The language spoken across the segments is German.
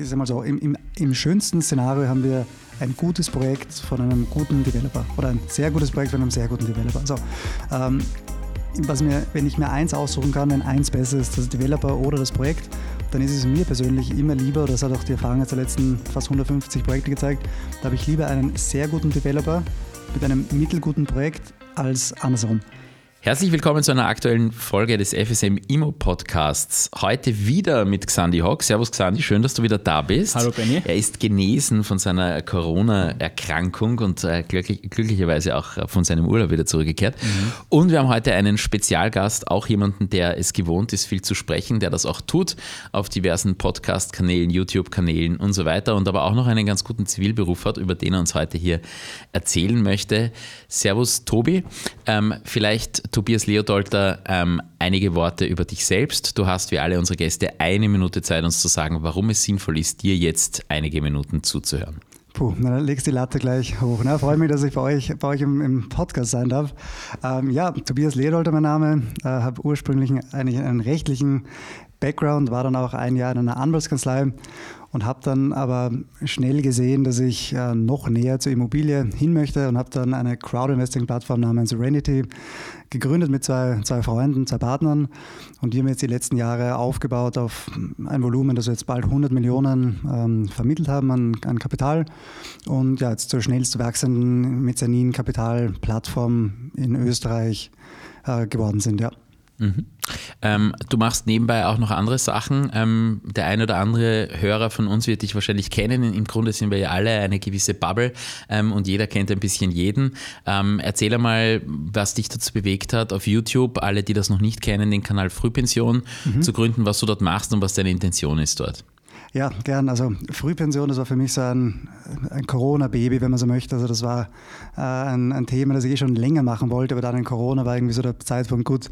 ich sag mal so, im, im, im schönsten Szenario haben wir ein gutes Projekt von einem guten Developer oder ein sehr gutes Projekt von einem sehr guten Developer. Also, ähm, was mir, wenn ich mir eins aussuchen kann, wenn eins besser ist, das Developer oder das Projekt, dann ist es mir persönlich immer lieber, das hat auch die Erfahrung der letzten fast 150 Projekte gezeigt, da habe ich lieber einen sehr guten Developer mit einem mittelguten Projekt als andersherum. Herzlich willkommen zu einer aktuellen Folge des FSM Immo Podcasts. Heute wieder mit Xandi Hock. Servus Xandi, schön, dass du wieder da bist. Hallo Benny. Er ist genesen von seiner Corona-Erkrankung und äh, glücklich, glücklicherweise auch von seinem Urlaub wieder zurückgekehrt. Mhm. Und wir haben heute einen Spezialgast, auch jemanden, der es gewohnt ist, viel zu sprechen, der das auch tut auf diversen Podcast-Kanälen, YouTube-Kanälen und so weiter und aber auch noch einen ganz guten Zivilberuf hat, über den er uns heute hier erzählen möchte. Servus Tobi. Ähm, vielleicht Tobias Leodolter, ähm, einige Worte über dich selbst. Du hast wie alle unsere Gäste eine Minute Zeit, uns zu sagen, warum es sinnvoll ist, dir jetzt einige Minuten zuzuhören. Puh, dann legst die Latte gleich hoch. Ne? Freue mich, dass ich bei euch, bei euch im, im Podcast sein darf. Ähm, ja, Tobias Leodolter mein Name. Äh, habe ursprünglich eigentlich einen rechtlichen Background, war dann auch ein Jahr in einer Anwaltskanzlei und habe dann aber schnell gesehen, dass ich äh, noch näher zur Immobilie hin möchte und habe dann eine Crowd-Investing-Plattform namens Serenity gegründet mit zwei, zwei Freunden, zwei Partnern und die haben jetzt die letzten Jahre aufgebaut auf ein Volumen, das wir jetzt bald 100 Millionen ähm, vermittelt haben an, an, Kapital und ja, jetzt zur schnellst wachsenden Mezzanin-Kapital-Plattform in Österreich äh, geworden sind, ja. Mhm. Ähm, du machst nebenbei auch noch andere Sachen. Ähm, der ein oder andere Hörer von uns wird dich wahrscheinlich kennen. Im Grunde sind wir ja alle eine gewisse Bubble ähm, und jeder kennt ein bisschen jeden. Ähm, erzähl einmal, was dich dazu bewegt hat, auf YouTube, alle, die das noch nicht kennen, den Kanal Frühpension mhm. zu gründen, was du dort machst und was deine Intention ist dort. Ja, gern. Also Frühpension, das war für mich so ein, ein Corona-Baby, wenn man so möchte. Also das war äh, ein, ein, Thema, das ich eh schon länger machen wollte, aber dann in Corona war irgendwie so der Zeitpunkt gut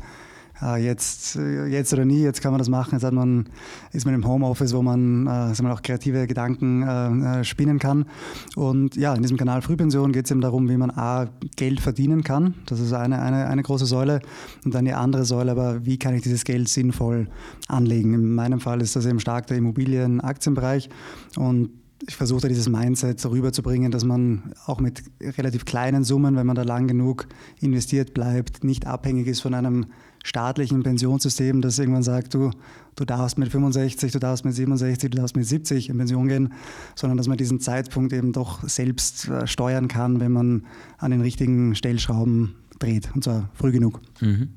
jetzt, äh, jetzt oder nie, jetzt kann man das machen. Jetzt hat man, ist man im Homeoffice, wo man, äh, man auch kreative Gedanken äh, äh, spinnen kann. Und ja, in diesem Kanal Frühpension geht es eben darum, wie man A, Geld verdienen kann. Das ist eine, eine, eine große Säule. Und dann die andere Säule, aber wie kann ich dieses Geld sinnvoll anlegen? In meinem Fall ist das eben stark der Immobilien-Aktienbereich. Und ich versuche da dieses Mindset rüberzubringen, dass man auch mit relativ kleinen Summen, wenn man da lang genug investiert bleibt, nicht abhängig ist von einem staatlichen Pensionssystem, das irgendwann sagt, du, du darfst mit 65, du darfst mit 67, du darfst mit 70 in Pension gehen, sondern dass man diesen Zeitpunkt eben doch selbst äh, steuern kann, wenn man an den richtigen Stellschrauben dreht, und zwar früh genug. Mhm.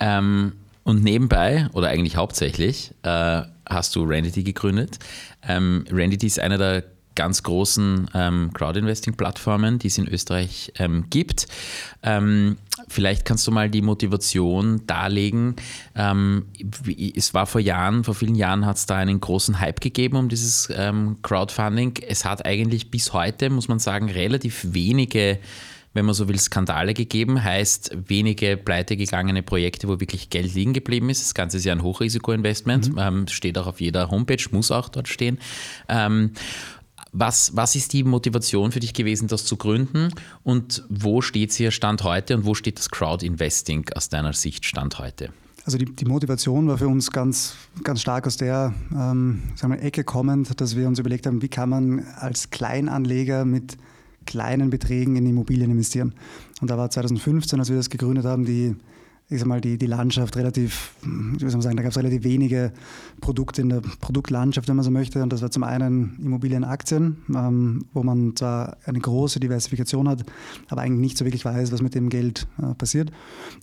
Ähm, und nebenbei, oder eigentlich hauptsächlich, äh, hast du Randity gegründet. Ähm, Randity ist einer der ganz großen ähm, Crowdinvesting-Plattformen, die es in Österreich ähm, gibt. Ähm, vielleicht kannst du mal die Motivation darlegen. Ähm, es war vor Jahren, vor vielen Jahren hat es da einen großen Hype gegeben um dieses ähm, Crowdfunding. Es hat eigentlich bis heute, muss man sagen, relativ wenige wenn man so will, Skandale gegeben, heißt wenige pleitegegangene Projekte, wo wirklich Geld liegen geblieben ist. Das Ganze ist ja ein Hochrisikoinvestment, mhm. ähm, steht auch auf jeder Homepage, muss auch dort stehen. Ähm, was, was ist die Motivation für dich gewesen, das zu gründen und wo steht sie Stand heute und wo steht das Crowd-Investing aus deiner Sicht Stand heute? Also die, die, Motivation war für uns ganz, ganz stark aus der ähm, sagen wir, Ecke kommend, dass wir uns überlegt haben, wie kann man als Kleinanleger mit kleinen Beträgen in Immobilien investieren. Und da war 2015, als wir das gegründet haben, die ich sag mal, die, die Landschaft relativ, soll man sagen, da gab es relativ wenige Produkte in der Produktlandschaft, wenn man so möchte. Und das war zum einen Immobilienaktien, ähm, wo man zwar eine große Diversifikation hat, aber eigentlich nicht so wirklich weiß, was mit dem Geld äh, passiert.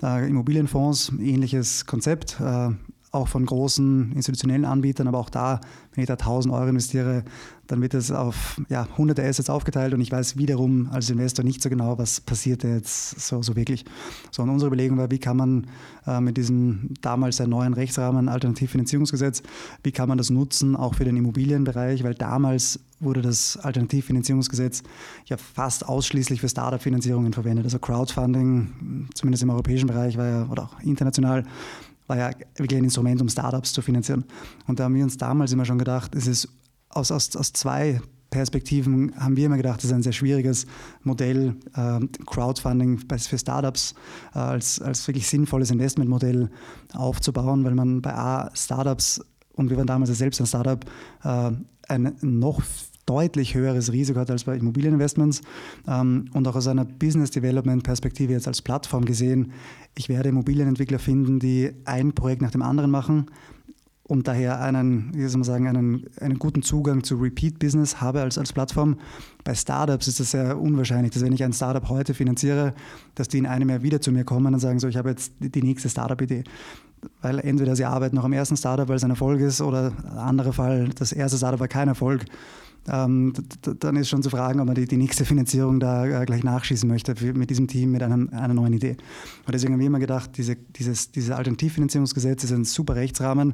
Äh, Immobilienfonds, ähnliches Konzept, äh, auch von großen institutionellen Anbietern, aber auch da, wenn ich da 1000 Euro investiere, dann wird es auf ja, hunderte Assets aufgeteilt und ich weiß wiederum als Investor nicht so genau, was passiert jetzt so, so wirklich. So, und unsere Überlegung war, wie kann man äh, mit diesem damals sehr neuen Rechtsrahmen, Alternativfinanzierungsgesetz, wie kann man das nutzen, auch für den Immobilienbereich, weil damals wurde das Alternativfinanzierungsgesetz ja fast ausschließlich für Startup-Finanzierungen verwendet. Also Crowdfunding, zumindest im europäischen Bereich, war ja, oder auch international, war ja wirklich ein Instrument, um Startups zu finanzieren. Und da haben wir uns damals immer schon gedacht, es ist aus, aus, aus zwei Perspektiven haben wir immer gedacht, das ist ein sehr schwieriges Modell, äh, Crowdfunding für Startups äh, als, als wirklich sinnvolles Investmentmodell aufzubauen, weil man bei A, Startups, und wir waren damals selbst ein Startup, äh, ein noch deutlich höheres Risiko hat als bei Immobilieninvestments. Ähm, und auch aus einer Business Development Perspektive jetzt als Plattform gesehen, ich werde Immobilienentwickler finden, die ein Projekt nach dem anderen machen und daher einen, wie soll man sagen, einen, einen guten Zugang zu Repeat-Business habe als, als Plattform. Bei Startups ist es sehr unwahrscheinlich, dass wenn ich ein Startup heute finanziere, dass die in einem Jahr wieder zu mir kommen und sagen, so, ich habe jetzt die nächste Startup-Idee. Weil entweder sie arbeiten noch am ersten Startup, weil es ein Erfolg ist, oder anderer Fall, das erste Startup war kein Erfolg ähm, dann ist schon zu fragen, ob man die, die nächste Finanzierung da äh, gleich nachschießen möchte für, mit diesem Team, mit einem, einer neuen Idee. Und deswegen haben wir immer gedacht, diese, dieses, dieses Alternativfinanzierungsgesetz ist ein super Rechtsrahmen,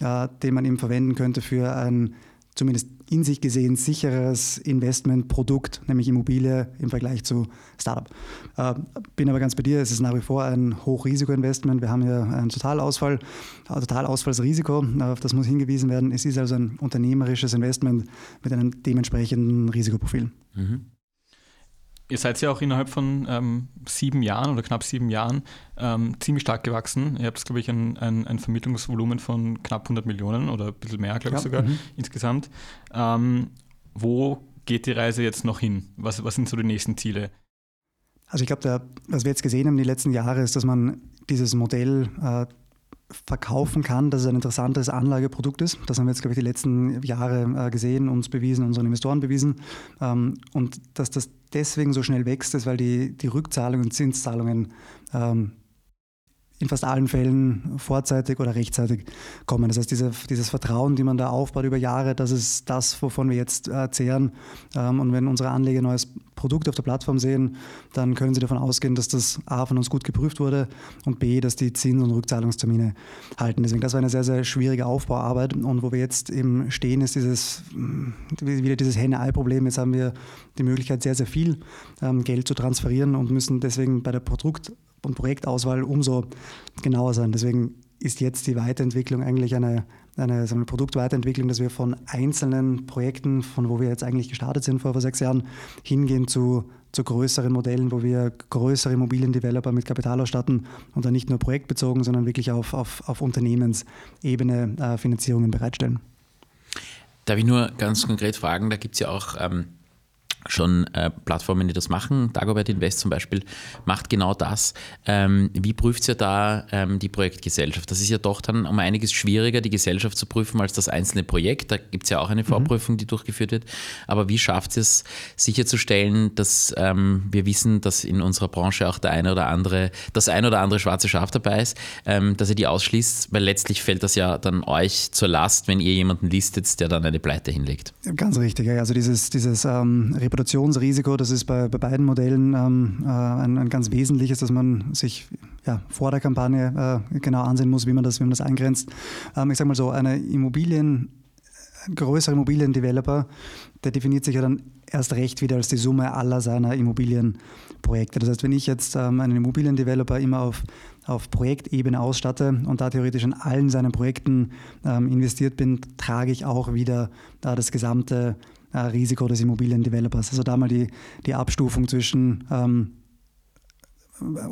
äh, den man eben verwenden könnte für ein zumindest in sich gesehen sicheres Investmentprodukt, nämlich Immobilie im Vergleich zu Startup. Äh, bin aber ganz bei dir, es ist nach wie vor ein Hochrisikoinvestment. Wir haben hier einen Totalausfall, ein Totalausfallsrisiko, auf das muss hingewiesen werden. Es ist also ein unternehmerisches Investment mit einem dementsprechenden Risikoprofil. Mhm. Ihr seid ja auch innerhalb von ähm, sieben Jahren oder knapp sieben Jahren ähm, ziemlich stark gewachsen. Ihr habt, glaube ich, ein, ein, ein, Vermittlungsvolumen von knapp 100 Millionen oder ein bisschen mehr, glaube ich sogar mhm. insgesamt. Ähm, wo geht die Reise jetzt noch hin? Was, was sind so die nächsten Ziele? Also ich glaube, was wir jetzt gesehen haben die letzten Jahre, ist, dass man dieses Modell äh, verkaufen kann, dass es ein interessantes Anlageprodukt ist. Das haben wir jetzt, glaube ich, die letzten Jahre äh, gesehen, uns bewiesen, unseren Investoren bewiesen. Ähm, und dass das deswegen so schnell wächst, ist, weil die, die Rückzahlungen und Zinszahlungen ähm, in fast allen Fällen vorzeitig oder rechtzeitig kommen. Das heißt, diese, dieses Vertrauen, die man da aufbaut über Jahre, das ist das, wovon wir jetzt äh, zehren. Ähm, und wenn unsere Anleger ein neues Produkt auf der Plattform sehen, dann können sie davon ausgehen, dass das A von uns gut geprüft wurde und B, dass die Zins- und Rückzahlungstermine halten. Deswegen, das war eine sehr, sehr schwierige Aufbauarbeit. Und wo wir jetzt eben stehen, ist dieses, wieder dieses Henne-Ei-Problem. Jetzt haben wir die Möglichkeit, sehr, sehr viel ähm, Geld zu transferieren und müssen deswegen bei der Produkt- und Projektauswahl umso genauer sein. Deswegen ist jetzt die Weiterentwicklung eigentlich eine, eine, eine Produktweiterentwicklung, dass wir von einzelnen Projekten, von wo wir jetzt eigentlich gestartet sind vor, vor sechs Jahren, hingehen zu, zu größeren Modellen, wo wir größere Immobiliendeveloper mit Kapital ausstatten und dann nicht nur projektbezogen, sondern wirklich auf, auf, auf Unternehmensebene äh, Finanzierungen bereitstellen. Darf ich nur ganz konkret fragen, da gibt es ja auch ähm schon äh, Plattformen, die das machen. Dagobert Invest zum Beispiel macht genau das. Ähm, wie prüft ihr da ähm, die Projektgesellschaft? Das ist ja doch dann um einiges schwieriger, die Gesellschaft zu prüfen als das einzelne Projekt. Da gibt es ja auch eine mhm. Vorprüfung, die durchgeführt wird. Aber wie schafft es sicherzustellen, dass ähm, wir wissen, dass in unserer Branche auch der eine oder andere, das ein oder andere schwarze Schaf dabei ist, ähm, dass ihr die ausschließt? Weil letztlich fällt das ja dann euch zur Last, wenn ihr jemanden listet, der dann eine Pleite hinlegt. Ganz richtig. Also dieses, dieses ähm, Reputationsrisiko, das ist bei, bei beiden Modellen ähm, äh, ein, ein, ganz wesentliches, dass man sich ja, vor der Kampagne äh, genau ansehen muss, wie man das, wie man das eingrenzt. Ähm, ich sage mal so, eine Immobilien, ein größerer Immobiliendeveloper, der definiert sich ja dann erst recht wieder als die Summe aller seiner Immobilienprojekte. Das heißt, wenn ich jetzt ähm, einen Immobiliendeveloper immer auf, auf Projektebene ausstatte und da theoretisch in allen seinen Projekten ähm, investiert bin, trage ich auch wieder äh, das gesamte äh, Risiko des Immobiliendevelopers. Also da mal die, die Abstufung zwischen ähm,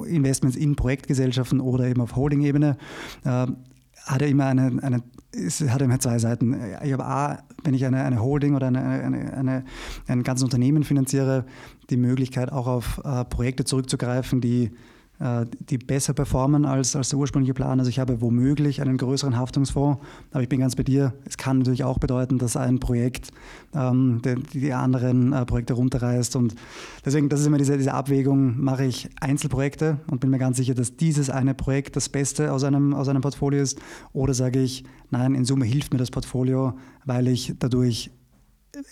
Investments in Projektgesellschaften oder eben auf Holding-Ebene. Äh, hat er immer eine, eine es hat immer zwei Seiten. Ich habe A, wenn ich eine, eine Holding oder eine, eine, eine, ein ganzes Unternehmen finanziere, die Möglichkeit auch auf äh, Projekte zurückzugreifen, die die besser performen als, als der ursprüngliche Plan. Also ich habe womöglich einen größeren Haftungsfonds, aber ich bin ganz bei dir. Es kann natürlich auch bedeuten, dass ein Projekt ähm, die, die, anderen äh, Projekte runterreißt. Und deswegen, das ist immer diese, diese Abwägung, mache ich Einzelprojekte und bin mir ganz sicher, dass dieses eine Projekt das Beste aus einem, aus einem Portfolio ist. Oder sage ich, nein, in Summe hilft mir das Portfolio, weil ich dadurch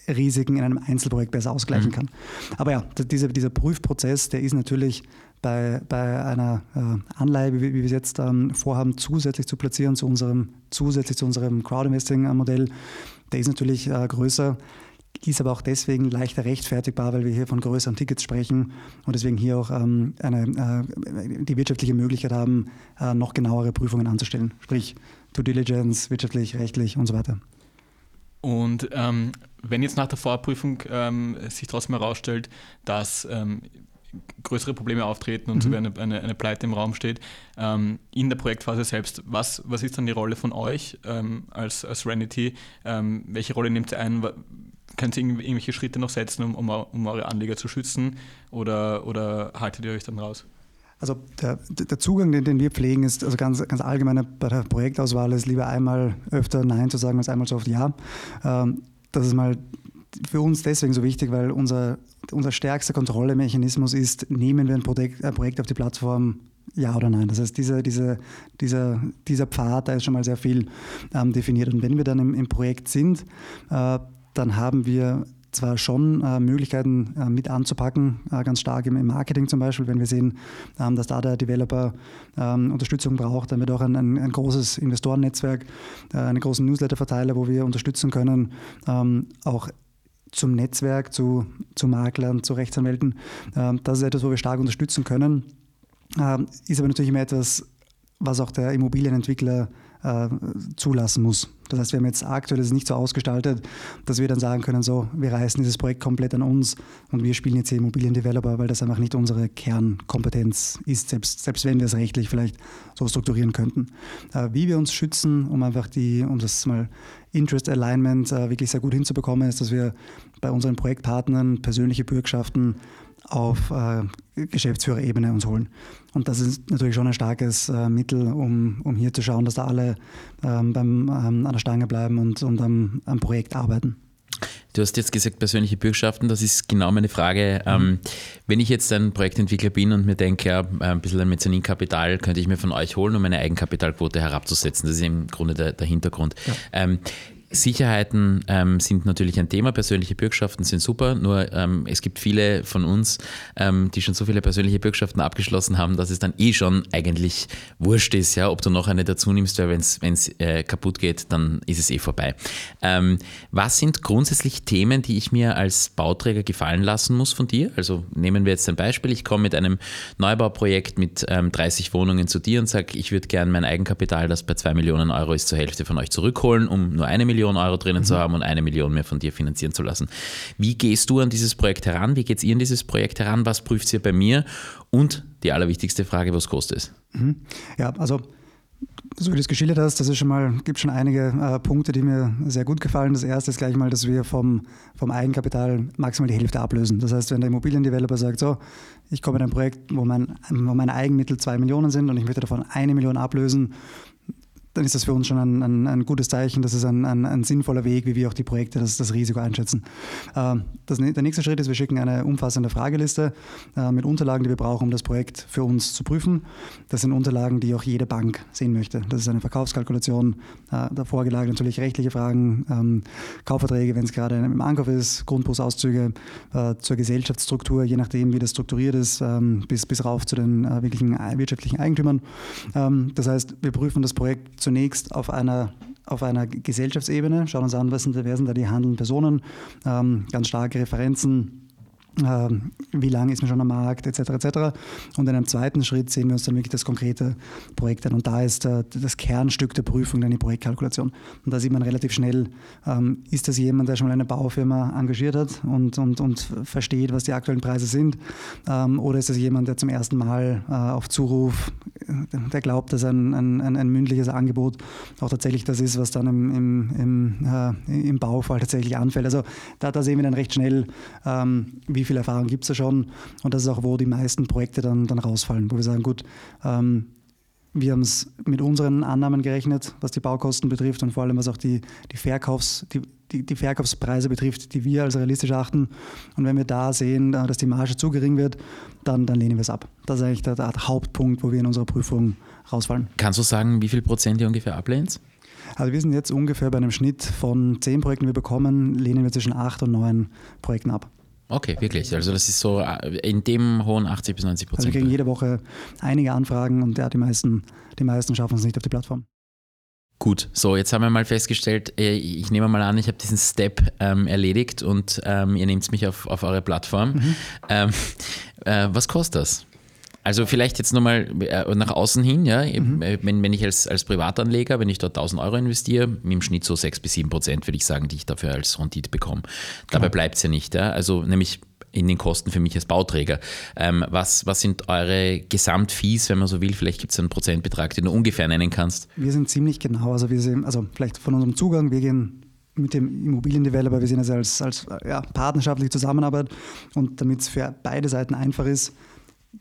Risiken in einem Einzelprojekt besser ausgleichen mhm. kann. Aber ja, dieser, dieser Prüfprozess, der ist natürlich bei, bei einer äh, Anleihe, wie, wie wir es jetzt ähm, vorhaben, zusätzlich zu platzieren zu unserem, zusätzlich zu unserem Crowdinvesting-Modell, der ist natürlich äh, größer, ist aber auch deswegen leichter rechtfertigbar, weil wir hier von größeren Tickets sprechen und deswegen hier auch ähm, eine, äh, die wirtschaftliche Möglichkeit haben, äh, noch genauere Prüfungen anzustellen, sprich Due Diligence, wirtschaftlich, rechtlich und so weiter. Und ähm, wenn jetzt nach der Vorprüfung ähm, sich trotzdem herausstellt, dass ähm, größere Probleme auftreten und mhm. sogar eine, eine, eine, Pleite im Raum steht. Ähm, in der Projektphase selbst, was, was ist dann die Rolle von euch ähm, als, als Serenity? Ähm, welche Rolle nehmt ihr ein? Könnt ihr irgendwelche Schritte noch setzen, um, um, um eure Anleger zu schützen oder, oder haltet ihr euch dann raus? Also der, der Zugang, den, den, wir pflegen, ist also ganz, ganz allgemein bei der Projektauswahl ist lieber einmal öfter Nein zu sagen als einmal so oft Ja. Ähm, das ist mal für uns deswegen so wichtig, weil unser, unser stärkster Kontrollemechanismus ist, nehmen wir ein Projekt, ein Projekt auf die Plattform ja oder nein. Das heißt, diese, diese, dieser, dieser Pfad, da ist schon mal sehr viel ähm, definiert. Und wenn wir dann im, im Projekt sind, äh, dann haben wir zwar schon äh, Möglichkeiten äh, mit anzupacken, äh, ganz stark im, im, Marketing zum Beispiel, wenn wir sehen, ähm, dass da der Developer ähm, Unterstützung braucht, dann wird auch ein, ein, ein großes Investorennetzwerk, äh, einen großen Newsletter-Verteiler, wo wir unterstützen können, ähm, auch zum Netzwerk, zu, zu Maklern, zu Rechtsanwälten. Ähm, das ist etwas, wo wir stark unterstützen können. Ähm, ist aber natürlich immer etwas, was auch der Immobilienentwickler äh, zulassen muss. Das heißt, wir haben jetzt aktuell ist nicht so ausgestaltet, dass wir dann sagen können, so, wir reißen dieses Projekt komplett an uns und wir spielen jetzt Immobiliendeveloper, weil das einfach nicht unsere Kernkompetenz ist, selbst, selbst wenn wir es rechtlich vielleicht so strukturieren könnten. Äh, wie wir uns schützen, um einfach die, um das mal Interest Alignment äh, wirklich sehr gut hinzubekommen, ist, dass wir bei unseren Projektpartnern persönliche Bürgschaften auf äh, Geschäftsführerebene uns holen. Und das ist natürlich schon ein starkes äh, Mittel, um, um hier zu schauen, dass da alle ähm, beim, ähm, an der Stange bleiben und, und am, am Projekt arbeiten. Du hast jetzt gesagt, persönliche Bürgschaften, das ist genau meine Frage. Mhm. Ähm, wenn ich jetzt ein Projektentwickler bin und mir denke, ja, ein bisschen ein Mezzaninkapital könnte ich mir von euch holen, um meine Eigenkapitalquote herabzusetzen. Das ist im Grunde der, der Hintergrund. Ja. Sicherheiten ähm, sind natürlich ein Thema, persönliche Bürgschaften sind super, nur ähm, es gibt viele von uns, ähm, die schon so viele persönliche Bürgschaften abgeschlossen haben, dass es dann eh schon eigentlich wurscht ist, ja, ob du noch eine dazu nimmst, weil wenn es äh, kaputt geht, dann ist es eh vorbei. Ähm, was sind grundsätzlich Themen, die ich mir als Bauträger gefallen lassen muss von dir? Also nehmen wir jetzt ein Beispiel, ich komme mit einem Neubauprojekt mit 30 ähm, Wohnungen zu dir und sage, ich würde gerne mein Eigenkapital, das bei 2 Millionen Euro ist, zur Hälfte von euch zurückholen, um nur eine Million Million Euro drinnen mhm. zu haben und eine Million mehr von dir finanzieren zu lassen. Wie gehst du an dieses Projekt heran? Wie geht es ihr an dieses Projekt heran? Was prüft ihr bei mir? Und die allerwichtigste Frage, was kostet es? Mhm. Ja, also so wie du es geschildert hast, das ist schon mal, gibt schon einige äh, Punkte, die mir sehr gut gefallen. Das erste ist gleich mal, dass wir vom, vom Eigenkapital maximal die Hälfte ablösen. Das heißt, wenn der Immobiliendeveloper sagt, so, ich komme in ein Projekt, wo, mein, wo meine Eigenmittel zwei Millionen sind und ich möchte davon eine Million ablösen, dann ist das für uns schon ein, ein, ein gutes Zeichen. Das ist ein, ein, sinnvoller Weg, wie wir auch die Projekte, das, das Risiko einschätzen. Äh, das, der nächste Schritt ist, wir schicken eine umfassende Frageliste äh, mit Unterlagen, die wir brauchen, um das Projekt für uns zu prüfen. Das sind Unterlagen, die auch jede Bank sehen möchte. Das ist eine Verkaufskalkulation, äh, davor gelagert natürlich rechtliche Fragen, ähm, Kaufverträge, wenn es gerade im Ankauf ist, Grundbuchsauszüge zur Gesellschaftsstruktur, je nachdem, wie das strukturiert ist, ähm, bis, bis rauf zu den wirklichen wirtschaftlichen Eigentümern. Ähm, das heißt, wir prüfen das Projekt zunächst auf einer auf einer Gesellschaftsebene, schauen uns an, wer sind da die handelnden Personen, ähm, ganz starke Referenzen wie lange ist man schon am Markt, etc. etc. Und in einem zweiten Schritt sehen wir uns dann wirklich das konkrete Projekt an. Und da ist äh, das Kernstück der Prüfung dann die Projektkalkulation. Und da sieht man relativ schnell, ähm, ist das jemand, der schon mal eine Baufirma engagiert hat und, und, und versteht, was die aktuellen Preise sind, ähm, oder ist das jemand, der zum ersten Mal äh, auf Zuruf, der glaubt, dass ein, ein, ein, mündliches Angebot auch tatsächlich das ist, was dann im, im, im, äh, im Baufall tatsächlich anfällt. Also da, da sehen wir dann recht schnell, wie wie viel Erfahrung gibt es da schon. Und das ist auch, wo die meisten Projekte dann, dann rausfallen, wo wir sagen, gut, ähm, wir haben es mit unseren Annahmen gerechnet, was die Baukosten betrifft und vor allem was auch die, die, Verkaufs, die, die, die, Verkaufspreise betrifft, die wir als realistisch achten. Und wenn wir da sehen, äh, dass die Marge zu gering wird, dann, dann lehnen wir es ab. Das ist eigentlich der, der Hauptpunkt, wo wir in unserer Prüfung rausfallen. Kannst du sagen, wie viel Prozent ihr ungefähr ablehnt? Also wir sind jetzt ungefähr bei einem Schnitt von zehn Projekten, die wir bekommen, lehnen wir zwischen acht und neun Projekten ab. Okay, wirklich. Also das ist so äh, in dem hohen 80 bis 90 Prozent. Also wir kriegen jede Woche einige Anfragen und ja, die meisten, die meisten schaffen es nicht auf die Plattform. Gut, so jetzt haben wir mal festgestellt, äh, ich nehme mal an, ich habe diesen Step ähm, erledigt und ähm, ihr nehmt mich auf, auf eure Plattform. Mhm. Ähm, äh, was kostet das? Also vielleicht jetzt nochmal äh, nach außen hin, ja, mhm. wenn, wenn ich als, als Privatanleger, wenn ich dort 1000 Euro investiere, im Schnitt so 6 bis 7 Prozent würde ich sagen, die ich dafür als Rendite bekomme. Dabei genau. bleibt es ja nicht. Ja? Also nämlich in den Kosten für mich als Bauträger. Ähm, was, was sind eure Gesamtfees, wenn man so will? Vielleicht gibt es einen Prozentbetrag, den du ungefähr nennen kannst. Wir sind ziemlich genau, also wir sind, also vielleicht von unserem Zugang, wir gehen mit dem Immobiliendeveloper, wir sehen es als, als ja, partnerschaftliche Zusammenarbeit und damit es für beide Seiten einfach ist,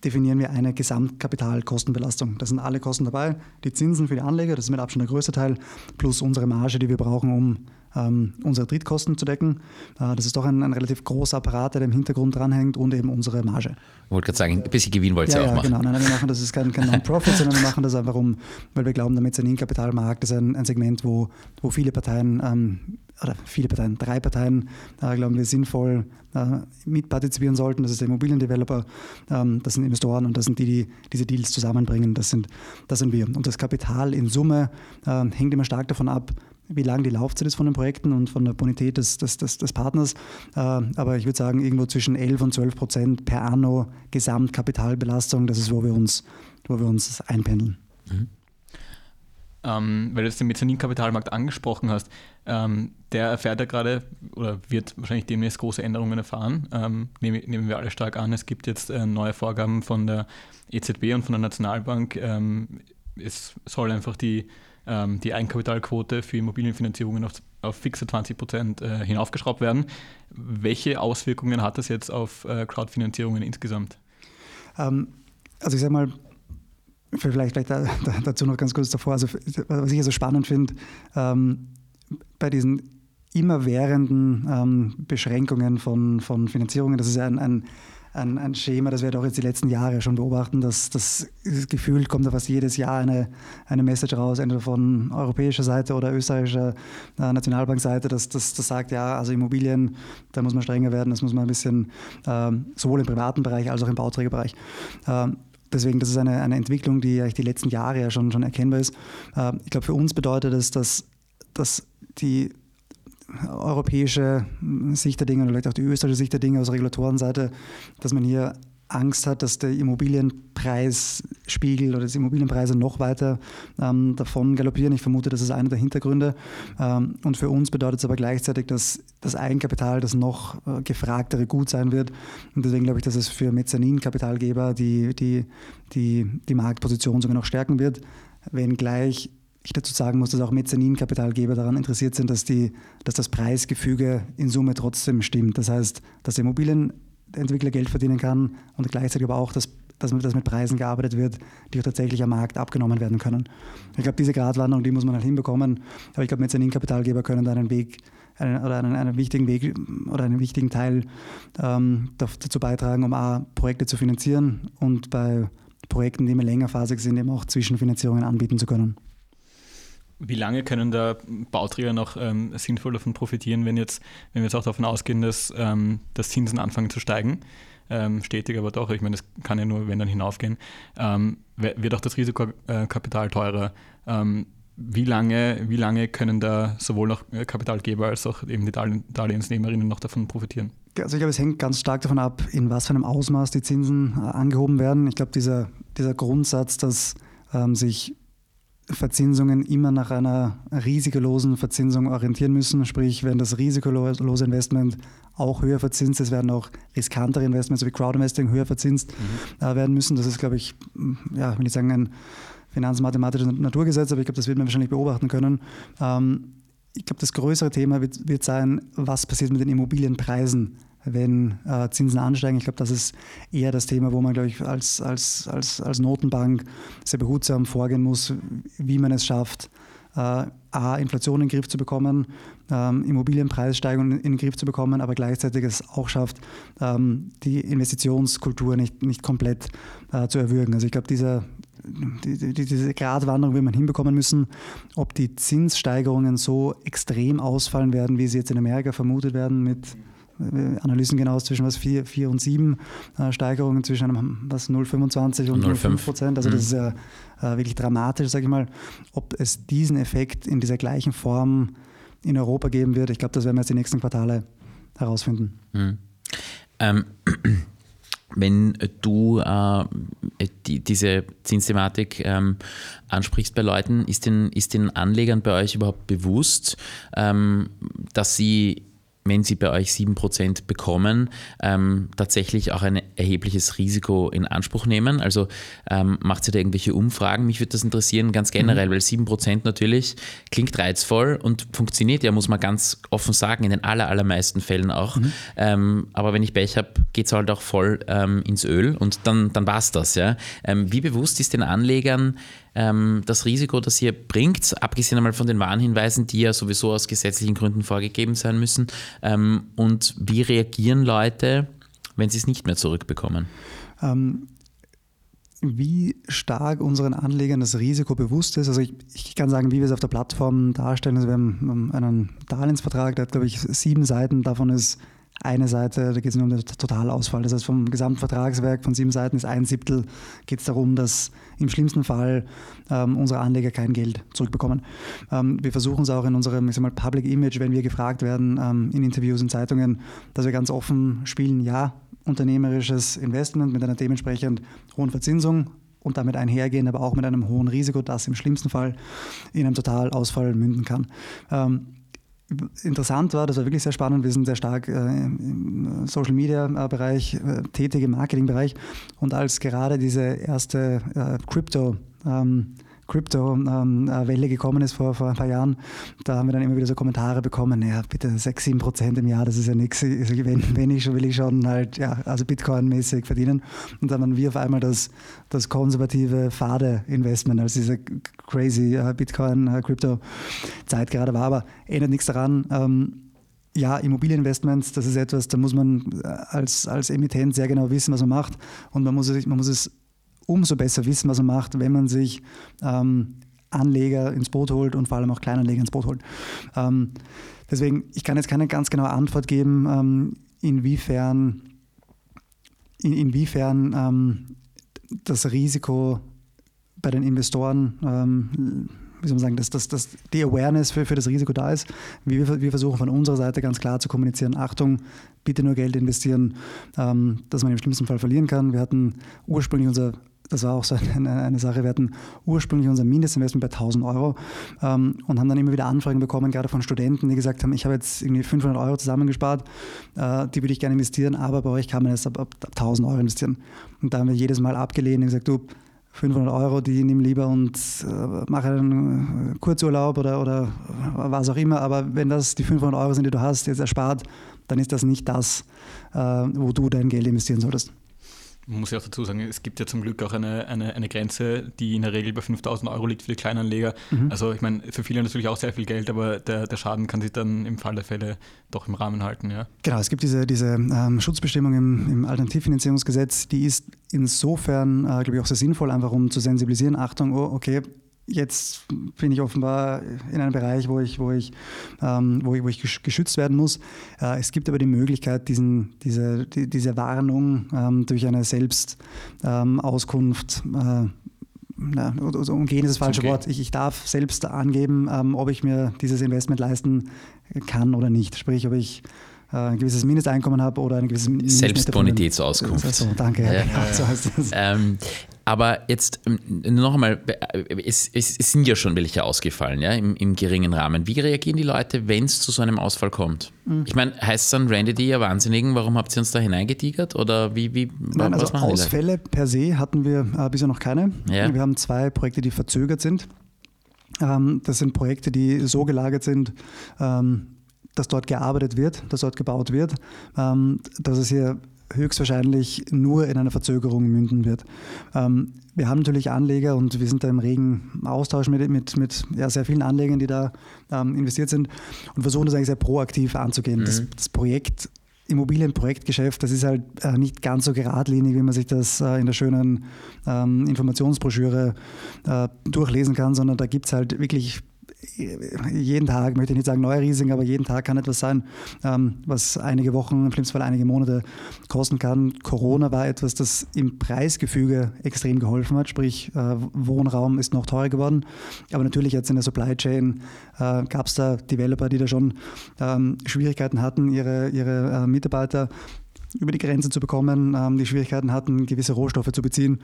definieren wir eine Gesamtkapitalkostenbelastung. Da sind alle Kosten dabei, die Zinsen für die Anleger, das ist mit Abstand der größte Teil, plus unsere Marge, die wir brauchen, um ähm, unsere Drittkosten zu decken. Äh, das ist doch ein, ein, relativ großer Apparat, der im Hintergrund dranhängt und eben unsere Marge. Ich wollte gerade sagen, ein bisschen Gewinn wollt ihr ja, auch ja, machen. Genau, nein, wir machen das ist kein, kein Non-Profit, sondern wir machen das einfach um, weil wir glauben, der Mezzaninkapitalmarkt ist ein, ein Segment, wo, wo viele Parteien ähm, oder viele Parteien, drei Parteien, äh, glauben wir, sinnvoll äh, mitpartizipieren sollten. Das ist der Immobiliendeveloper, ähm, das sind Investoren und das sind die, die diese Deals zusammenbringen. Das sind, das sind wir. Und das Kapital in Summe äh, hängt immer stark davon ab, wie lang die Laufzeit ist von den Projekten und von der Bonität des, des, des, des Partners. Äh, aber ich würde sagen, irgendwo zwischen 11 und 12 Prozent per anno Gesamtkapitalbelastung, das ist, wo wir uns, wo wir uns einpendeln. Mhm. Ähm, weil du jetzt den Mezzaninkapitalmarkt angesprochen hast, ähm, der erfährt ja gerade oder wird wahrscheinlich demnächst große Änderungen erfahren. Ähm, nehmen, nehmen, wir alle stark an. Es gibt jetzt äh, neue Vorgaben von der EZB und von der Nationalbank. Ähm, es soll einfach die ähm, die Eigenkapitalquote für Immobilienfinanzierungen auf, auf fixe 20 Prozent äh, hinaufgeschraubt werden. Welche Auswirkungen hat das jetzt auf äh, Crowdfinanzierungen insgesamt? Ähm, also ich sage mal, vielleicht, vielleicht dazu noch ganz kurz davor, also was ich so spannend finde, ähm, bei diesen immerwährenden ähm, Beschränkungen von, von Finanzierungen, das ist ein, ein ein, ein Schema, das wir doch jetzt die letzten Jahre schon beobachten, dass das Gefühl kommt da fast jedes Jahr eine, eine Message raus, entweder von europäischer Seite oder österreichischer äh, Nationalbankseite, dass das, sagt, ja, also Immobilien, da muss man strenger werden, das muss man ein bisschen ähm, sowohl im privaten Bereich als auch im Bauträgerbereich. Ähm, deswegen, das ist eine, eine Entwicklung, die eigentlich die letzten Jahre ja schon, schon erkennbar ist. Äh, ich glaube, für uns bedeutet es, dass, dass die europäische Sicht der Dinge oder vielleicht auch die österreichische Sicht der Dinge aus Regulatorenseite, dass man hier Angst hat, dass der Immobilienpreisspiegel oder die Immobilienpreise noch weiter ähm, davon galoppieren. Ich vermute, das ist einer der Hintergründe. Ähm, und für uns bedeutet es aber gleichzeitig, dass das Eigenkapital das noch äh, gefragtere Gut sein wird. Und deswegen glaube ich, dass es für Mezzaninkapitalgeber die, die, die, die Marktposition sogar noch stärken wird, wenngleich ich dazu sagen muss, dass auch Mezzaninkapitalgeber daran interessiert sind, dass, die, dass das Preisgefüge in Summe trotzdem stimmt. Das heißt, dass der Immobilienentwickler Geld verdienen kann und gleichzeitig aber auch, dass, dass, dass mit Preisen gearbeitet wird, die auch tatsächlich am Markt abgenommen werden können. Ich glaube, diese Gratwanderung, die muss man halt hinbekommen. Aber ich glaube, Mezzaninkapitalgeber können da einen Weg einen, oder einen, einen, wichtigen Weg oder einen wichtigen Teil ähm, dazu beitragen, um A, Projekte zu finanzieren und bei Projekten, die immer längerphasig sind, eben auch Zwischenfinanzierungen anbieten zu können. Wie lange können da Bauträger noch ähm, sinnvoll davon profitieren, wenn, jetzt, wenn wir jetzt auch davon ausgehen, dass, ähm, dass Zinsen anfangen zu steigen? Ähm, stetig, aber doch, ich meine, das kann ja nur, wenn dann hinaufgehen, ähm, wird auch das Risikokapital teurer. Ähm, wie lange, wie lange können da sowohl noch äh, Kapitalgeber als auch eben die Darlehensnehmerinnen noch davon profitieren? Also ich glaube, es hängt ganz stark davon ab, in was für einem Ausmaß die Zinsen äh, angehoben werden. Ich glaube, dieser, dieser Grundsatz, dass ähm, sich Verzinsungen immer nach einer risikolosen Verzinsung orientieren müssen. Sprich, wenn das risikolose Investment auch höher verzinst ist, werden auch riskantere Investments wie Crowdinvesting höher verzinst mhm. äh, werden müssen. Das ist, glaube ich, ja, will ich sagen, ein finanzmathematisches Naturgesetz, aber ich glaube, das wird man wahrscheinlich beobachten können. Ähm, ich glaube, das größere Thema wird, wird sein, was passiert mit den Immobilienpreisen wenn äh, Zinsen ansteigen. Ich glaube, das ist eher das Thema, wo man, glaube ich, als, als, als, als Notenbank sehr behutsam vorgehen muss, wie man es schafft, äh, A, Inflation in den Griff zu bekommen, ähm, Immobilienpreissteigerungen in den Griff zu bekommen, aber gleichzeitig es auch schafft, ähm, die Investitionskultur nicht, nicht komplett äh, zu erwürgen. Also ich glaube, dieser, die, die, diese Gratwanderung wird man hinbekommen müssen. Ob die Zinssteigerungen so extrem ausfallen werden, wie sie jetzt in Amerika vermutet werden mit Analysen genau zwischen was 4, 4 und 7 äh, Steigerungen zwischen einem was 0,25 und 0,5 Prozent. Also mhm. das ist ja äh, wirklich dramatisch, sage ich mal. Ob es diesen Effekt in dieser gleichen Form in Europa geben wird, ich glaube, das werden wir jetzt die nächsten Quartale herausfinden. Mhm. Ähm, wenn du äh, die, diese Zinsthematik ähm, ansprichst bei Leuten, ist den, ist den Anlegern bei euch überhaupt bewusst, ähm, dass sie wenn sie bei euch 7% bekommen, ähm, tatsächlich auch ein erhebliches Risiko in Anspruch nehmen? Also ähm, macht ihr da irgendwelche Umfragen? Mich würde das interessieren, ganz generell, mhm. weil 7% natürlich klingt reizvoll und funktioniert ja, muss man ganz offen sagen, in den aller, allermeisten Fällen auch. Mhm. Ähm, aber wenn ich Pech habe, geht es halt auch voll ähm, ins Öl und dann, dann war es das. Ja? Ähm, wie bewusst ist den Anlegern, ähm, das Risiko, das ihr bringt, abgesehen einmal von den Warnhinweisen, die ja sowieso aus gesetzlichen Gründen vorgegeben sein müssen, ähm, und wie reagieren Leute, wenn sie es nicht mehr zurückbekommen? Ähm, wie stark unseren Anlegern das Risiko bewusst ist. Also ich, ich, kann sagen, wie wir es auf der Plattform darstellen. Also wir haben einen Darlehensvertrag, der hat, glaube ich, sieben Seiten. Davon ist eine Seite, da geht es nur um den Totalausfall. Das heißt, vom Gesamtvertragswerk von sieben Seiten ist ein Siebtel, geht es darum, dass im schlimmsten Fall ähm, unsere Anleger kein Geld zurückbekommen. Ähm, wir versuchen es auch in unserem ich sag mal, Public Image, wenn wir gefragt werden ähm, in Interviews in Zeitungen, dass wir ganz offen spielen, ja, unternehmerisches Investment mit einer dementsprechend hohen Verzinsung, und damit einhergehen, aber auch mit einem hohen Risiko, das im schlimmsten Fall in einem Totalausfall münden kann. Ähm, interessant war, das war wirklich sehr spannend. Wir sind sehr stark äh, im Social Media Bereich äh, tätig, im Marketingbereich. Und als gerade diese erste äh, Crypto ähm, Crypto-Welle gekommen ist vor, vor ein paar Jahren, da haben wir dann immer wieder so Kommentare bekommen, ja, bitte 6, 7 Prozent im Jahr, das ist ja nichts. Also wenn, wenn ich schon, will ich schon halt, ja, also Bitcoin-mäßig verdienen. Und dann waren wir auf einmal das, das konservative, fade Investment, als diese crazy uh, Bitcoin-Crypto-Zeit gerade war. Aber ändert nichts daran. Ähm, ja, Immobilieninvestments, das ist etwas, da muss man äh, als, als Emittent sehr genau wissen, was man macht. Und man muss, man muss es umso besser wissen, was man macht, wenn man sich ähm, Anleger ins Boot holt und vor allem auch Kleinanleger ins Boot holt. Ähm, deswegen, ich kann jetzt keine ganz genaue Antwort geben, ähm, inwiefern, in, inwiefern ähm, das Risiko bei den Investoren ähm, wie soll man sagen, dass, dass, dass die Awareness für, für das Risiko da ist. Wir, wir versuchen von unserer Seite ganz klar zu kommunizieren, Achtung, bitte nur Geld investieren, ähm, dass man im schlimmsten Fall verlieren kann. Wir hatten ursprünglich unser das war auch so eine, eine, Sache. Wir hatten ursprünglich unser Mindestinvestment bei 1000 Euro ähm, und haben dann immer wieder Anfragen bekommen, gerade von Studenten, die gesagt haben, ich habe jetzt irgendwie 500 Euro zusammengespart, äh, die würde ich gerne investieren, aber bei euch kann man jetzt ab, ab, ab 1000 Euro investieren. Und da haben wir jedes Mal abgelehnt und gesagt, du, 500 Euro, die nimm lieber und äh, mache einen Kurzurlaub oder, oder was auch immer. Aber wenn das die 500 Euro sind, die du hast, jetzt erspart, dann ist das nicht das, äh, wo du dein Geld investieren solltest. Man muss ja auch dazu sagen, es gibt ja zum Glück auch eine, eine, eine Grenze, die in der Regel bei 5000 Euro liegt für die Kleinanleger. Mhm. Also ich meine, für viele natürlich auch sehr viel Geld, aber der, der Schaden kann sich dann im Fall der Fälle doch im Rahmen halten. Ja. Genau, es gibt diese, diese ähm, Schutzbestimmung im, im Alternativfinanzierungsgesetz, die ist insofern, äh, glaube ich, auch sehr sinnvoll, einfach um zu sensibilisieren, Achtung, oh, okay, jetzt bin ich offenbar in einem Bereich, wo ich, wo ich, ähm, wo ich, wo ich geschützt werden muss. Äh, es gibt aber die Möglichkeit, diesen, diese, die, diese Warnung ähm, durch eine Selbstauskunft ähm, äh, na, also umgehen ist das falsche okay. Wort. Ich, ich, darf selbst angeben, ähm, ob ich mir dieses Investment leisten kann oder nicht. Sprich, ob ich äh, ein gewisses Mindesteinkommen habe oder ein gewisses Selbstbonitätsauskunft. So, danke. Ja, genau, so heißt das. Ähm, aber jetzt ähm, noch einmal, es, es, es, sind ja schon welche ausgefallen, ja, im, im geringen Rahmen. Wie reagieren die Leute, wenn es zu so einem Ausfall kommt? Mhm. Ich meine, heißt es dann, Randy, die ihr Wahnsinnigen, warum habt ihr uns da hineingetigert? Oder wie, wie Nein, also Ausfälle per se hatten wir äh, bisher noch keine. Ja. Wir haben zwei Projekte, die verzögert sind. Ähm, das sind Projekte, die so gelagert sind, ähm, dass dort gearbeitet wird, dass dort gebaut wird, ähm, dass es hier höchstwahrscheinlich nur in einer Verzögerung münden wird. Ähm, wir haben natürlich Anleger und wir sind da im regen Austausch mit, mit, mit ja, sehr vielen Anlegern, die da ähm, investiert sind und versuchen das eigentlich sehr proaktiv anzugehen. Mhm. Das, das, Projekt Immobilienprojektgeschäft, das ist halt äh, nicht ganz so geradlinig, wie man sich das äh, in der schönen ähm, Informationsbroschüre äh, durchlesen kann, sondern da gibt es halt wirklich jeden Tag, möchte ich nicht sagen neue Risiken, aber jeden Tag kann etwas sein, ähm, was einige Wochen, im schlimmsten Fall einige Monate kosten kann. Corona war etwas, das im Preisgefüge extrem geholfen hat, sprich äh, Wohnraum ist noch teurer geworden. Aber natürlich jetzt in der Supply Chain äh, gab es da Developer, die da schon ähm, Schwierigkeiten hatten, ihre, ihre äh, Mitarbeiter über die Grenze zu bekommen, ähm, die Schwierigkeiten hatten, gewisse Rohstoffe zu beziehen.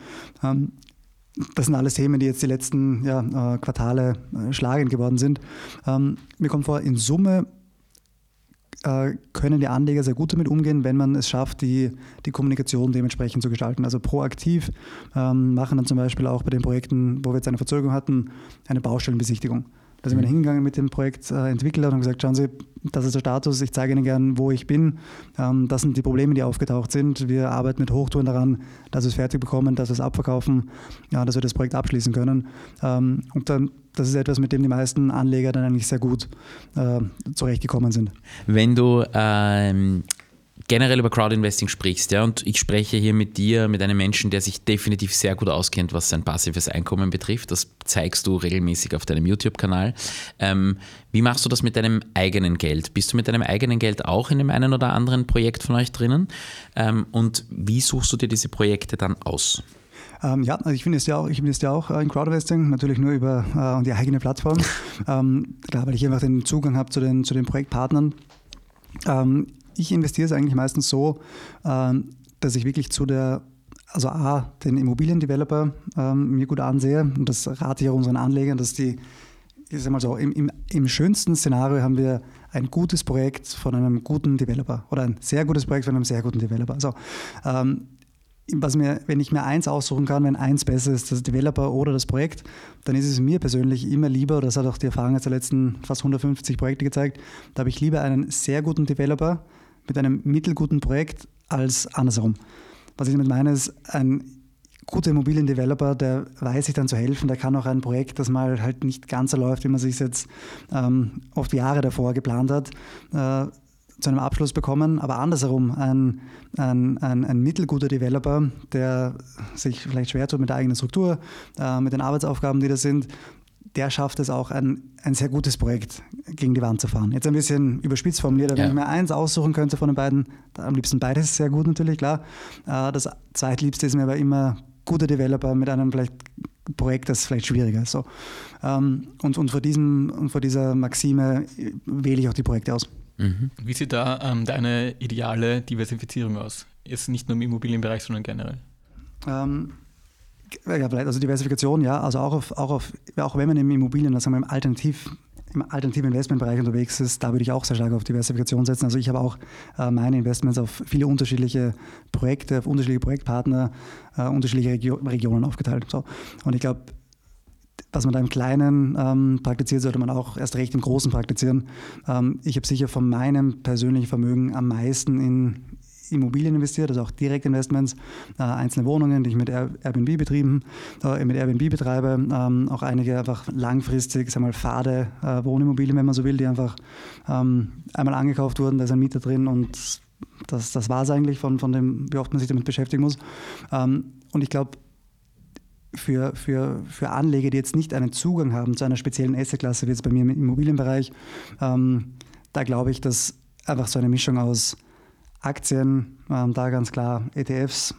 Das sind alles Themen, die jetzt die letzten ja, äh, Quartale äh, schlagend geworden sind. Ähm, mir kommt vor, in Summe äh, können die Anleger sehr gut damit umgehen, wenn man es schafft, die, die Kommunikation dementsprechend zu gestalten. Also proaktiv ähm, machen dann zum Beispiel auch bei den Projekten, wo wir jetzt eine Verzögerung hatten, eine Baustellenbesichtigung. Da sind wir mhm. hingegangen mit dem Projektentwickler und haben gesagt, schauen Sie, das ist der Status, ich zeige Ihnen gern, wo ich bin. Ähm, das sind die Probleme, die aufgetaucht sind. Wir arbeiten mit Hochtouren daran, dass wir es fertig bekommen, dass wir es abverkaufen, ja, dass wir das Projekt abschließen können. Ähm, und dann, das ist etwas, mit dem die meisten Anleger dann eigentlich sehr gut äh, zurechtgekommen sind. Wenn du ähm, generell über Crowdinvesting sprichst, ja, und ich spreche hier mit dir, mit einem Menschen, der sich definitiv sehr gut auskennt, was sein passives Einkommen betrifft. Das zeigst du regelmäßig auf deinem YouTube-Kanal. Ähm, wie machst du das mit deinem eigenen Geld? Bist du mit deinem eigenen Geld auch in dem einen oder anderen Projekt von euch drinnen? Ähm, und wie suchst du dir diese Projekte dann aus? Ähm, ja, also ich investiere auch, ich investiere auch äh, in Crowdinvesting, natürlich nur über äh, die eigene Plattform. ähm, klar, weil ich einfach den Zugang habe zu den, zu den Projektpartnern. Ähm, ich investiere es eigentlich meistens so, ähm, dass ich wirklich zu der, also A, den Immobiliendeveloper ähm, mir gut ansehe und das rate ich auch unseren Anlegern, dass die, ich sag mal so, im, im, im schönsten Szenario haben wir ein gutes Projekt von einem guten Developer oder ein sehr gutes Projekt von einem sehr guten Developer. Also ähm, was mir, wenn ich mir eins aussuchen kann, wenn eins besser ist, das Developer oder das Projekt, dann ist es mir persönlich immer lieber, das hat auch die Erfahrung jetzt der letzten fast 150 Projekte gezeigt, da habe ich lieber einen sehr guten Developer, mit einem mittelguten Projekt als andersherum. Was ich damit meine, ist, ein guter Immobiliendeveloper, der weiß sich dann zu helfen, der kann auch ein Projekt, das mal halt nicht ganz so läuft, wie man sich jetzt ähm, oft Jahre davor geplant hat, äh, zu einem Abschluss bekommen, aber andersherum ein, ein, ein, ein, mittelguter Developer, der sich vielleicht schwer tut mit der eigenen Struktur, äh, mit den Arbeitsaufgaben, die da sind, der schafft es auch, ein, ein sehr gutes Projekt gegen die Wand zu fahren. Jetzt ein bisschen überspitzt formuliert, wenn ja. ich mir eins aussuchen könnte von den beiden, am liebsten beides sehr gut natürlich, klar. Äh, das zweitliebste ist mir aber immer guter Developer mit einem vielleicht Projekt, das vielleicht schwieriger ist. So. Ähm, und, und, vor diesem, und vor dieser Maxime wähle ich auch die Projekte aus. Mhm. Wie sieht da ähm, deine ideale Diversifizierung aus? Ist nicht nur im Immobilienbereich, sondern generell? Ähm, ja, also Diversifikation, ja, also auch, auf, auch, auf, auch wenn man im Immobilien, also im Alternativ, im alternativen Investmentbereich unterwegs ist, da würde ich auch sehr stark auf Diversifikation setzen. Also ich habe auch äh, meine Investments auf viele unterschiedliche Projekte, auf unterschiedliche Projektpartner, äh, unterschiedliche Regio Regionen aufgeteilt. So. Und ich glaube, was man da im Kleinen ähm, praktiziert, sollte man auch erst recht im Großen praktizieren. Ähm, ich habe sicher von meinem persönlichen Vermögen am meisten in Immobilien investiert, also auch Direktinvestments, äh, einzelne Wohnungen, die ich mit Airbnb betrieben, äh, mit Airbnb betreibe, ähm, auch einige einfach langfristig, sag mal, fade äh, Wohnimmobilien, wenn man so will, die einfach ähm, einmal angekauft wurden, da ist ein Mieter drin und das, das war es eigentlich von, von dem, wie oft man sich damit beschäftigen muss. Ähm, und ich glaube, für, für, für Anleger, die jetzt nicht einen Zugang haben zu einer speziellen Assetklasse, wie jetzt bei mir im Immobilienbereich, ähm, da glaube ich, dass einfach so eine Mischung aus Aktien, ähm, da ganz klar ETFs.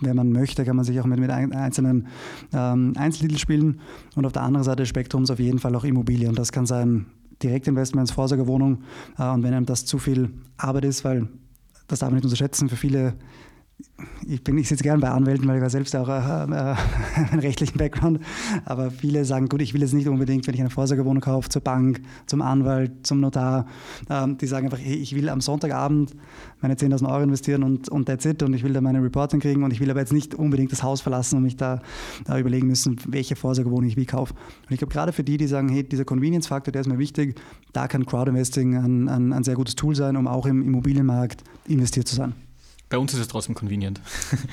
Wenn man möchte, kann man sich auch mit, mit einzelnen ähm, Einzeltitel spielen. Und auf der anderen Seite des Spektrums auf jeden Fall auch Immobilien. Das kann sein Direktinvestments, Vorsorgewohnung. Äh, und wenn einem das zu viel Arbeit ist, weil das darf man nicht unterschätzen, für viele ich bin, ich sitze gern bei Anwälten, weil ich selbst auch äh, äh, einen rechtlichen Background. Aber viele sagen, gut, ich will jetzt nicht unbedingt, wenn ich eine Vorsorgewohnung kaufe, zur Bank, zum Anwalt, zum Notar. Ähm, die sagen einfach, hey, ich will am Sonntagabend meine 10.000 Euro investieren und, und that's it. Und ich will da meine Reporting kriegen und ich will aber jetzt nicht unbedingt das Haus verlassen und mich da, da überlegen müssen, welche Vorsorgewohnung ich wie kaufe. Und ich glaube, gerade für die, die sagen, hey, dieser Convenience-Faktor, der ist mir wichtig, da kann Crowdinvesting ein, ein, ein sehr gutes Tool sein, um auch im Immobilienmarkt investiert zu sein. Bei uns ist es trotzdem convenient.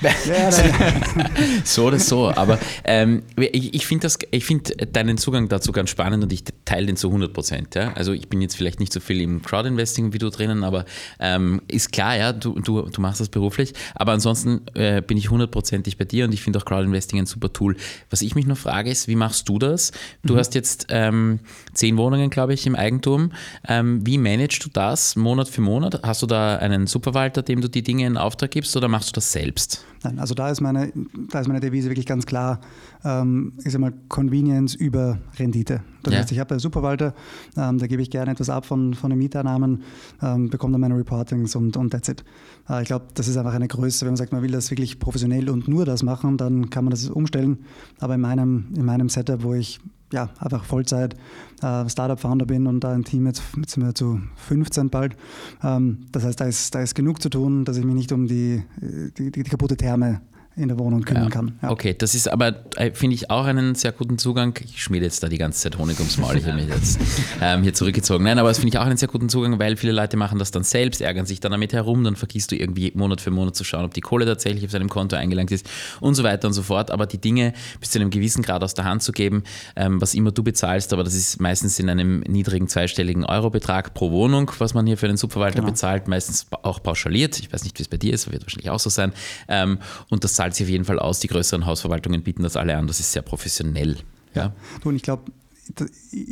so oder so, aber ähm, ich, ich finde find deinen Zugang dazu ganz spannend und ich teile den zu 100 Prozent. Ja? Also ich bin jetzt vielleicht nicht so viel im Crowdinvesting wie du drinnen, aber ähm, ist klar, ja, du, du, du machst das beruflich, aber ansonsten äh, bin ich hundertprozentig bei dir und ich finde auch Crowdinvesting ein super Tool. Was ich mich noch frage ist, wie machst du das? Du mhm. hast jetzt ähm, zehn Wohnungen, glaube ich, im Eigentum. Ähm, wie managst du das Monat für Monat? Hast du da einen Superwalter, dem du die Dinge auf Auftrag gibst oder machst du das selbst? Nein, also da ist meine, da ist meine Devise wirklich ganz klar, ähm, ich sag mal, Convenience über Rendite. Das ja. heißt, ich habe einen Superwalter, ähm, da gebe ich gerne etwas ab von, von den Mieteinnahmen, ähm, bekomme dann meine Reportings und, und that's it. Äh, ich glaube, das ist einfach eine Größe, wenn man sagt, man will das wirklich professionell und nur das machen, dann kann man das umstellen. Aber in meinem, in meinem Setup, wo ich ja, einfach Vollzeit äh, Startup-Founder bin und da ein Team jetzt, jetzt sind wir zu 15 bald. Ähm, das heißt, da ist, da ist genug zu tun, dass ich mich nicht um die, die, die, die kaputte Therme in der Wohnung kümmern ja. kann. Ja. Okay, das ist aber, äh, finde ich, auch einen sehr guten Zugang. Ich schmiede jetzt da die ganze Zeit Honig ums Maul. Ich habe mich jetzt ähm, hier zurückgezogen. Nein, aber das finde ich auch einen sehr guten Zugang, weil viele Leute machen das dann selbst, ärgern sich dann damit herum, dann vergisst du irgendwie Monat für Monat zu schauen, ob die Kohle tatsächlich auf seinem Konto eingelangt ist und so weiter und so fort. Aber die Dinge bis zu einem gewissen Grad aus der Hand zu geben, ähm, was immer du bezahlst, aber das ist meistens in einem niedrigen zweistelligen Eurobetrag pro Wohnung, was man hier für einen Subverwalter genau. bezahlt, meistens auch pauschaliert. Ich weiß nicht, wie es bei dir ist, wird wahrscheinlich auch so sein. Ähm, und das zahlt sich auf jeden Fall aus. Die größeren Hausverwaltungen bieten das alle an. Das ist sehr professionell. Ja, du, und ich glaube,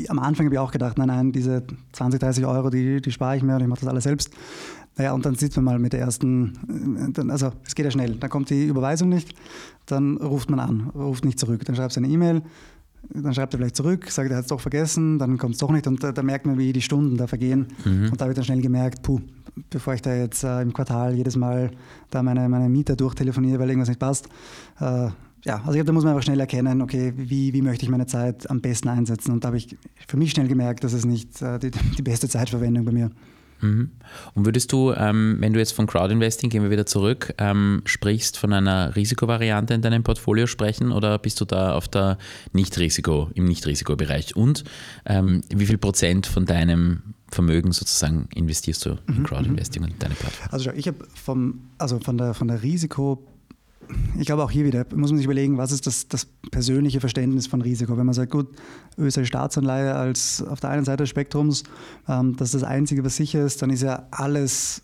am Anfang habe ich auch gedacht, nein, nein, diese 20, 30 Euro, die, die spare ich mir und ich mache das alles selbst. Naja, und dann sitzt man mal mit der ersten, äh, also es geht ja schnell. Dann kommt die Überweisung nicht, dann ruft man an, ruft nicht zurück. Dann schreibt du eine E-Mail, dann schreibt er vielleicht zurück, sagt, er hat es doch vergessen, dann kommt es doch nicht und da, da, merkt man, wie die Stunden da vergehen. Mhm. Und da habe ich dann schnell gemerkt, puh, bevor ich da jetzt äh, im Quartal jedes Mal da meine, meine Mieter durchtelefoniere, weil irgendwas nicht passt. Äh, ja, also ich glaube, da muss man einfach schnell erkennen, okay, wie, wie möchte ich meine Zeit am besten einsetzen. Und da habe ich für mich schnell gemerkt, das ist nicht äh, die, die beste Zeitverwendung bei mir. Mhm. Und würdest du, ähm, wenn du jetzt von Crowdinvesting, gehen wir wieder zurück, ähm, sprichst, von einer Risikovariante in deinem Portfolio sprechen oder bist du da auf der Nicht-Risiko, im Nicht-Risikobereich? Und ähm, wie viel Prozent von deinem Vermögen sozusagen investierst du in mhm, Crowdinvesting mhm. und deine Plattform? Also ich habe vom, also von der, von der Risiko ich glaube auch hier wieder muss man sich überlegen, was ist das, das persönliche Verständnis von Risiko. Wenn man sagt, gut, Österreich Staatsanleihe als auf der einen Seite des Spektrums, ähm, das ist das Einzige, was sicher ist, dann ist ja alles,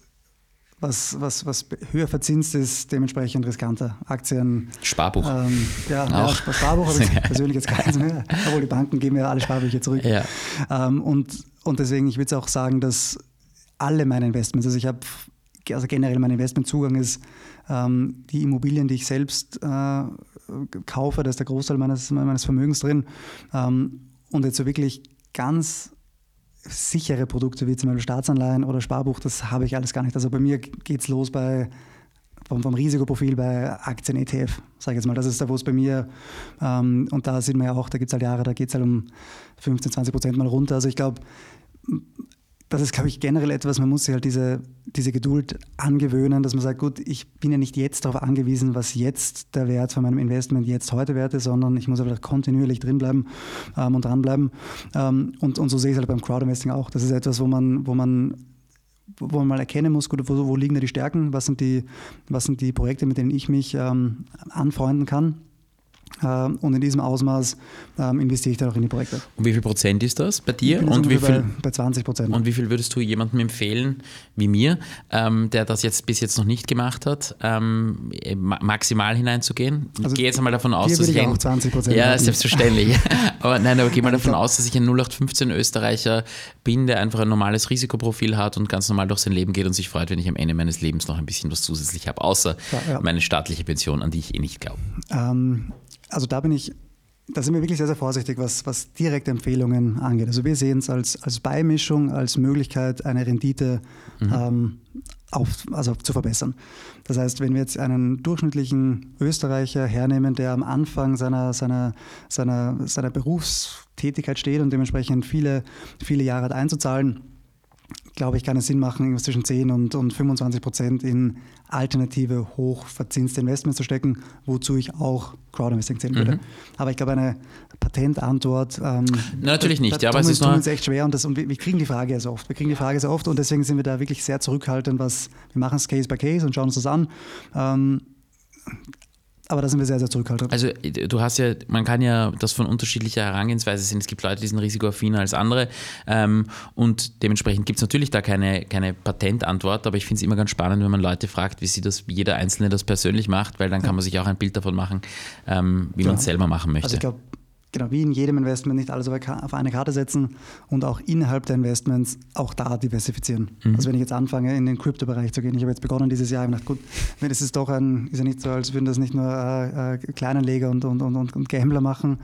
was, was, was höher verzinst ist, dementsprechend riskanter. Aktien. Sparbuch. Ähm, ja, auch. ja, Sparbuch habe ich persönlich jetzt keins mehr, obwohl die Banken geben ja alle Sparbücher zurück. Ja. Ähm, und, und deswegen, ich würde auch sagen, dass alle meine Investments, also ich habe, also generell mein Investmentzugang ist, ähm, die Immobilien, die ich selbst äh, kaufe, da ist der Großteil meines, meines Vermögens drin. Ähm, und jetzt so wirklich ganz sichere Produkte wie zum Beispiel Staatsanleihen oder Sparbuch, das habe ich alles gar nicht. Also bei mir geht es los bei vom, vom, Risikoprofil bei Aktien-ETF, sage ich jetzt mal. Das ist da, wo es bei mir, ähm, und da sieht man ja auch, da gibt es halt Jahre, da geht es halt um 15, 20 Prozent mal runter. Also ich glaube, das ist, glaube ich, generell etwas, man muss sich halt diese, diese Geduld angewöhnen, dass man sagt, gut, ich bin ja nicht jetzt darauf angewiesen, was jetzt der Wert von meinem Investment jetzt heute wert ist, sondern ich muss einfach kontinuierlich drinbleiben ähm, und dranbleiben. Ähm, und, und so sehe ich es halt beim Crowdinvesting auch. Das ist etwas, wo man, wo man wo man mal erkennen muss, gut, wo, wo liegen da die Stärken, was sind die, was sind die Projekte, mit denen ich mich ähm, anfreunden kann und in diesem Ausmaß ähm, investiere ich dann auch in die Projekte. Und wie viel Prozent ist das bei dir? und wie viel, bei, bei 20 Prozent. Und wie viel würdest du jemandem empfehlen, wie mir, ähm, der das jetzt bis jetzt noch nicht gemacht hat, ähm, maximal hineinzugehen? Also ich gehe jetzt einmal davon aus, dass ich, ich auch 20 Prozent Ja, selbstverständlich. aber nein, aber gehe mal davon aus, dass ich ein 0815 Österreicher bin, der einfach ein normales Risikoprofil hat und ganz normal durch sein Leben geht und sich freut, wenn ich am Ende meines Lebens noch ein bisschen was zusätzlich habe, außer ja, ja. meine staatliche Pension, an die ich eh nicht glaube. Ähm, also da bin ich, da sind wir wirklich sehr, sehr vorsichtig, was, was direkte Empfehlungen angeht. Also wir sehen es als, als Beimischung, als Möglichkeit, eine Rendite mhm. ähm, auf, also zu verbessern. Das heißt, wenn wir jetzt einen durchschnittlichen Österreicher hernehmen, der am Anfang seiner, seiner, seiner, seiner Berufstätigkeit steht und dementsprechend viele, viele Jahre hat einzuzahlen, glaube ich, kann es Sinn machen, zwischen 10 und, und 25 Prozent in alternative, hochverzinste Investments zu stecken, wozu ich auch Crowdinvesting zählen würde. Mhm. Aber ich glaube, eine Patentantwort. Ähm, Na, natürlich nicht, ja, aber es ist tun uns echt schwer und, das, und wir, wir, kriegen die Frage sehr oft. Wir kriegen die Frage sehr oft und deswegen sind wir da wirklich sehr zurückhaltend, was wir machen es Case by Case und schauen uns das an. Ähm, aber da sind wir sehr, sehr zurückhaltend. Also du hast ja, man kann ja das von unterschiedlicher Herangehensweise sehen. Es gibt Leute, die sind risikoaffiner als andere. Ähm, und dementsprechend gibt es natürlich da keine, keine Patentantwort, aber ich finde es immer ganz spannend, wenn man Leute fragt, wie sie das, wie jeder Einzelne das persönlich macht, weil dann kann man sich auch ein Bild davon machen, ähm, wie ja. man es selber machen möchte. Also ich glaube, genau wie in jedem Investment nicht alles auf eine Karte setzen und auch innerhalb der Investments auch da diversifizieren. Mhm. Also wenn ich jetzt anfange, in den Kryptobereich zu gehen, ich habe jetzt begonnen dieses Jahr, ich habe gedacht, gut, das ist doch ein, ist ja nicht so, als würden das nicht nur äh, äh, Kleinanleger und, und, und, und, Gambler machen,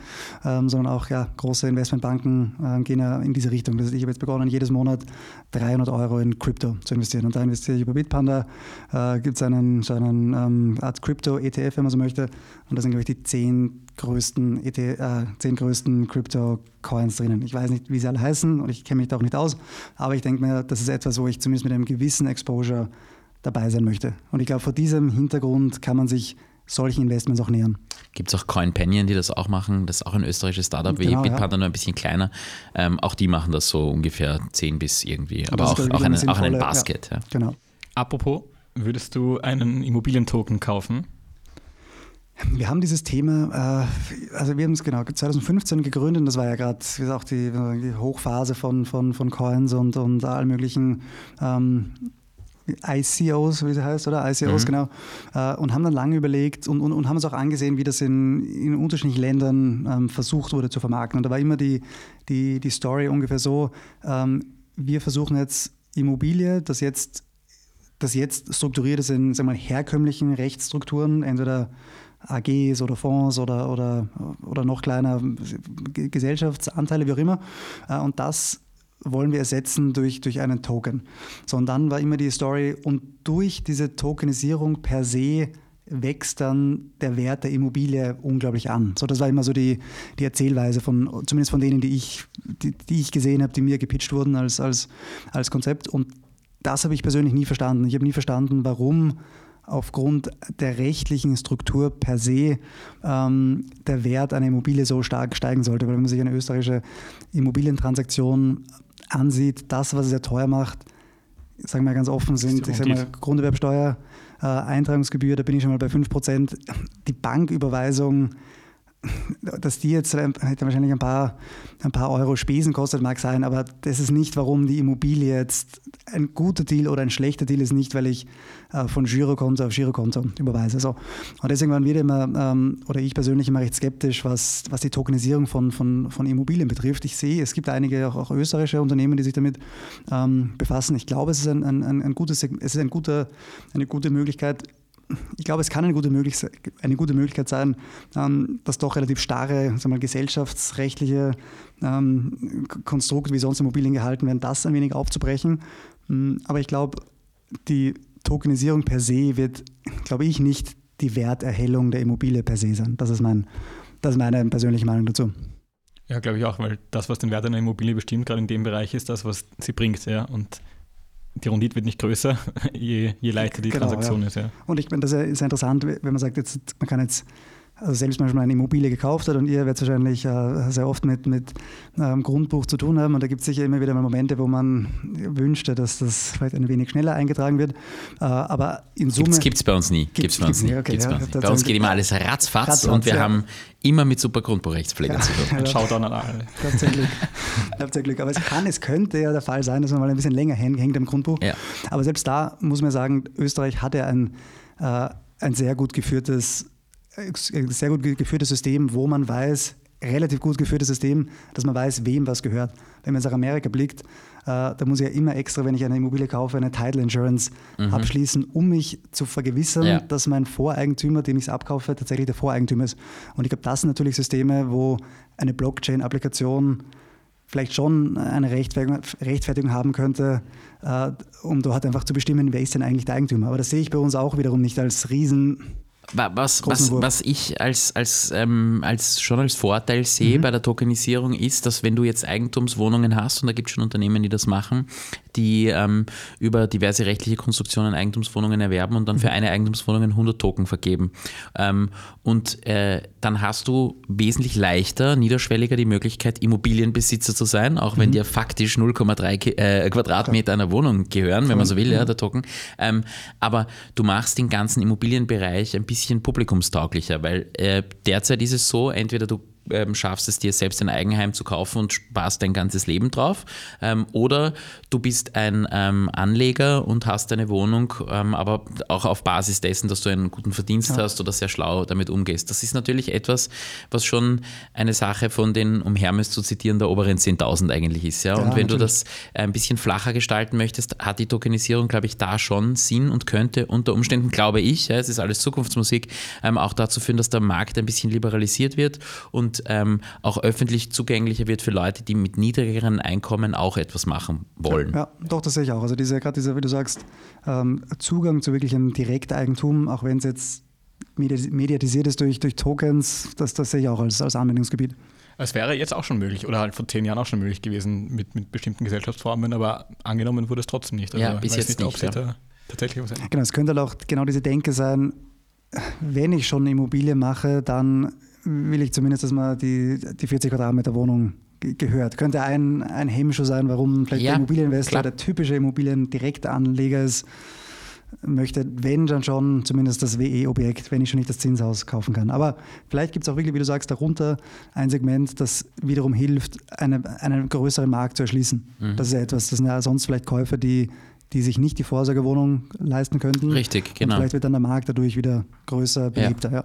ähm, sondern auch ja, große Investmentbanken äh, gehen ja in diese Richtung. Das heißt, ich habe jetzt begonnen, jedes Monat 300 Euro in Krypto zu investieren und da investiere ich über Bitpanda, äh, gibt es einen, so einen ähm, Art Krypto-ETF, wenn man so möchte und da sind, glaube ich, die zehn größten, ET, äh, zehn größten Crypto-Coins drinnen. Ich weiß nicht, wie sie alle heißen und ich kenne mich da auch nicht aus, aber ich denke mir, das ist etwas, wo ich zumindest mit einem gewissen Exposure dabei sein möchte. Und ich glaube, vor diesem Hintergrund kann man sich solchen Investments auch nähern. Gibt es auch CoinPanion, die das auch machen? Das ist auch ein österreichisches Startup wie genau, Bitpanda, ja. nur ein bisschen kleiner. Ähm, auch die machen das so ungefähr 10 bis irgendwie, aber auch, auch, einen, auch einen Basket. Ja. Ja. Genau. Apropos, würdest du einen Immobilientoken kaufen? Wir haben dieses Thema, äh, also wir haben es genau 2015 gegründet, das war ja gerade auch die, die, Hochphase von, von, von Coins und, und allen möglichen ähm, ICOs, wie sie heißt, oder? ICOs, mhm. genau. Äh, und haben dann lange überlegt und, und, und haben uns auch angesehen, wie das in, in unterschiedlichen Ländern ähm, versucht wurde zu vermarkten. Und da war immer die, die, die Story ungefähr so, ähm, wir versuchen jetzt Immobilie, das jetzt, das jetzt strukturiert ist in sagen wir mal, herkömmlichen Rechtsstrukturen, entweder AGs oder Fonds oder, oder, oder noch kleiner Gesellschaftsanteile, wie auch immer. Äh, und das wollen wir ersetzen durch, durch einen Token. So, und dann war immer die Story, und durch diese Tokenisierung per se wächst dann der Wert der Immobilie unglaublich an. So, das war immer so die, die Erzählweise von, zumindest von denen, die ich, die, die ich gesehen habe, die mir gepitcht wurden als, als, als Konzept. Und das habe ich persönlich nie verstanden. Ich habe nie verstanden, warum aufgrund der rechtlichen Struktur per se ähm, der Wert einer Immobilie so stark steigen sollte. Weil wenn man sich eine österreichische Immobilientransaktion ansieht, das, was es sehr teuer macht, sagen wir ganz offen, sind ich sag mal, Grunderwerbsteuer, äh, Eintragungsgebühr, da bin ich schon mal bei 5%. Die Banküberweisung dass die jetzt hätte wahrscheinlich ein paar, ein paar Euro Spesen kostet, mag sein, aber das ist nicht, warum die Immobilie jetzt ein guter Deal oder ein schlechter Deal ist, nicht, weil ich äh, von Girokonto auf Girokonto überweise. So. Und deswegen waren wir immer, ähm, oder ich persönlich immer recht skeptisch, was, was die Tokenisierung von, von, von Immobilien betrifft. Ich sehe, es gibt einige auch, auch österreichische Unternehmen, die sich damit ähm, befassen. Ich glaube, es ist, ein, ein, ein gutes, es ist ein guter, eine gute Möglichkeit, ich glaube, es kann eine gute, eine gute Möglichkeit sein, ähm, das doch relativ starre sagen wir, gesellschaftsrechtliche ähm, Konstrukt, wie sonst Immobilien gehalten werden, das ein wenig aufzubrechen. Mm, aber ich glaube, die Tokenisierung per se wird, glaube ich, nicht die Werterhellung der Immobilie per se sein. Das ist, mein, das ist meine persönliche Meinung dazu. Ja, glaube ich auch, weil das, was den Wert einer Immobilie bestimmt, gerade in dem Bereich, ist das, was sie bringt. Ja. Und die Rendite wird nicht größer, je, je leichter die genau, Transaktion ja. ist. Ja. Und ich meine, das ist interessant, wenn man sagt, jetzt, man kann jetzt also selbst wenn man schon eine Immobilie gekauft hat und ihr werdet wahrscheinlich äh, sehr oft mit, mit ähm, Grundbuch zu tun haben und da gibt es sicher immer wieder mal Momente, wo man wünschte, dass das vielleicht ein wenig schneller eingetragen wird. Äh, aber in Summe... Gibt es bei uns nie. Gibt's, gibt's bei uns nie. Okay, ja, bei, uns. bei uns geht immer alles ratzfatz, ratzfatz und wir ja. haben immer mit super Grundbuchrechtspflege ja, zu tun. Ein Shoutout an alle. Tatsächlich. Tatsächlich. Aber es kann, es könnte ja der Fall sein, dass man mal ein bisschen länger hängt am Grundbuch. Ja. Aber selbst da muss man sagen, Österreich hat ja ein, äh, ein sehr gut geführtes sehr gut geführtes System, wo man weiß, relativ gut geführtes System, dass man weiß, wem was gehört. Wenn man nach Amerika blickt, äh, da muss ich ja immer extra, wenn ich eine Immobilie kaufe, eine Title Insurance mhm. abschließen, um mich zu vergewissern, ja. dass mein Voreigentümer, dem ich es abkaufe, tatsächlich der Voreigentümer ist. Und ich glaube, das sind natürlich Systeme, wo eine Blockchain-Applikation vielleicht schon eine Rechtfertigung haben könnte, äh, um dort einfach zu bestimmen, wer ist denn eigentlich der Eigentümer. Aber das sehe ich bei uns auch wiederum nicht als riesen was, was, was ich als, als, ähm, als schon als Vorteil sehe mhm. bei der Tokenisierung ist, dass wenn du jetzt Eigentumswohnungen hast, und da gibt es schon Unternehmen, die das machen, die ähm, über diverse rechtliche Konstruktionen Eigentumswohnungen erwerben und dann für mhm. eine Eigentumswohnung 100 Token vergeben. Ähm, und äh, dann hast du wesentlich leichter, niederschwelliger die Möglichkeit, Immobilienbesitzer zu sein, auch wenn mhm. dir faktisch 0,3 äh, Quadratmeter einer Wohnung gehören, wenn man so will, ja, der Token. Ähm, aber du machst den ganzen Immobilienbereich ein bisschen publikumstauglicher, weil äh, derzeit ist es so, entweder du ähm, schaffst es dir selbst ein Eigenheim zu kaufen und sparst dein ganzes Leben drauf. Ähm, oder du bist ein ähm, Anleger und hast eine Wohnung, ähm, aber auch auf Basis dessen, dass du einen guten Verdienst ja. hast oder sehr schlau damit umgehst. Das ist natürlich etwas, was schon eine Sache von den, um Hermes zu zitieren, der oberen 10.000 eigentlich ist. Ja? ja und wenn natürlich. du das ein bisschen flacher gestalten möchtest, hat die Tokenisierung, glaube ich, da schon Sinn und könnte unter Umständen, glaube ich, ja, es ist alles Zukunftsmusik, ähm, auch dazu führen, dass der Markt ein bisschen liberalisiert wird und ähm, auch öffentlich zugänglicher wird für Leute, die mit niedrigeren Einkommen auch etwas machen wollen. Ja, doch, das sehe ich auch. Also diese, gerade dieser, wie du sagst, ähm, Zugang zu wirklichem Direkteigentum, auch wenn es jetzt mediatisiert ist durch, durch Tokens, das, das sehe ich auch als, als Anwendungsgebiet. Es wäre jetzt auch schon möglich oder halt vor zehn Jahren auch schon möglich gewesen mit, mit bestimmten Gesellschaftsformen, aber angenommen wurde es trotzdem nicht. Also ja, bis jetzt nicht. nicht ja. tatsächlich was Genau, es könnte halt auch genau diese Denke sein, wenn ich schon eine Immobilie mache, dann will ich zumindest, dass man die, die 40 Quadratmeter Wohnung gehört. Könnte ein, ein Hemmschuh sein, warum vielleicht ja, der Immobilieninvestor, klar. der typische Immobiliendirektanleger ist, möchte, wenn dann schon, zumindest das WE-Objekt, wenn ich schon nicht das Zinshaus kaufen kann. Aber vielleicht gibt es auch wirklich, wie du sagst, darunter ein Segment, das wiederum hilft, eine, einen größeren Markt zu erschließen. Mhm. Das ist ja etwas, das sind ja sonst vielleicht Käufer, die die sich nicht die Vorsorgewohnung leisten könnten. Richtig, genau. Und vielleicht wird dann der Markt dadurch wieder größer, beliebter. Ja. ja.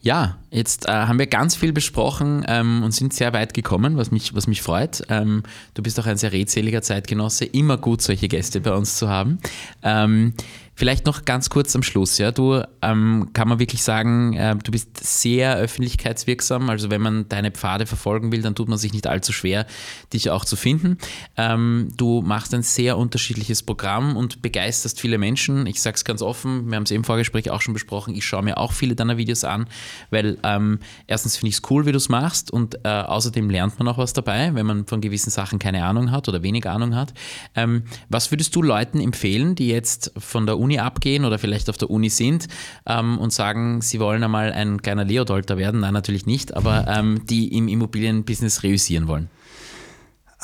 Ja, jetzt äh, haben wir ganz viel besprochen ähm, und sind sehr weit gekommen, was mich, was mich freut. Ähm, du bist auch ein sehr redseliger Zeitgenosse. Immer gut, solche Gäste bei uns zu haben. Ähm, Vielleicht noch ganz kurz am Schluss. Ja, du ähm, kann man wirklich sagen, äh, du bist sehr öffentlichkeitswirksam. Also wenn man deine Pfade verfolgen will, dann tut man sich nicht allzu schwer, dich auch zu finden. Ähm, du machst ein sehr unterschiedliches Programm und begeisterst viele Menschen. Ich sage es ganz offen, wir haben es im Vorgespräch auch schon besprochen. Ich schaue mir auch viele deiner Videos an, weil ähm, erstens finde ich es cool, wie du es machst und äh, außerdem lernt man auch was dabei, wenn man von gewissen Sachen keine Ahnung hat oder wenig Ahnung hat. Ähm, was würdest du Leuten empfehlen, die jetzt von der Uni Uni abgehen oder vielleicht auf der Uni sind ähm, und sagen, sie wollen einmal ein kleiner Leodolter werden. Nein, natürlich nicht, aber ähm, die im Immobilienbusiness reüssieren wollen.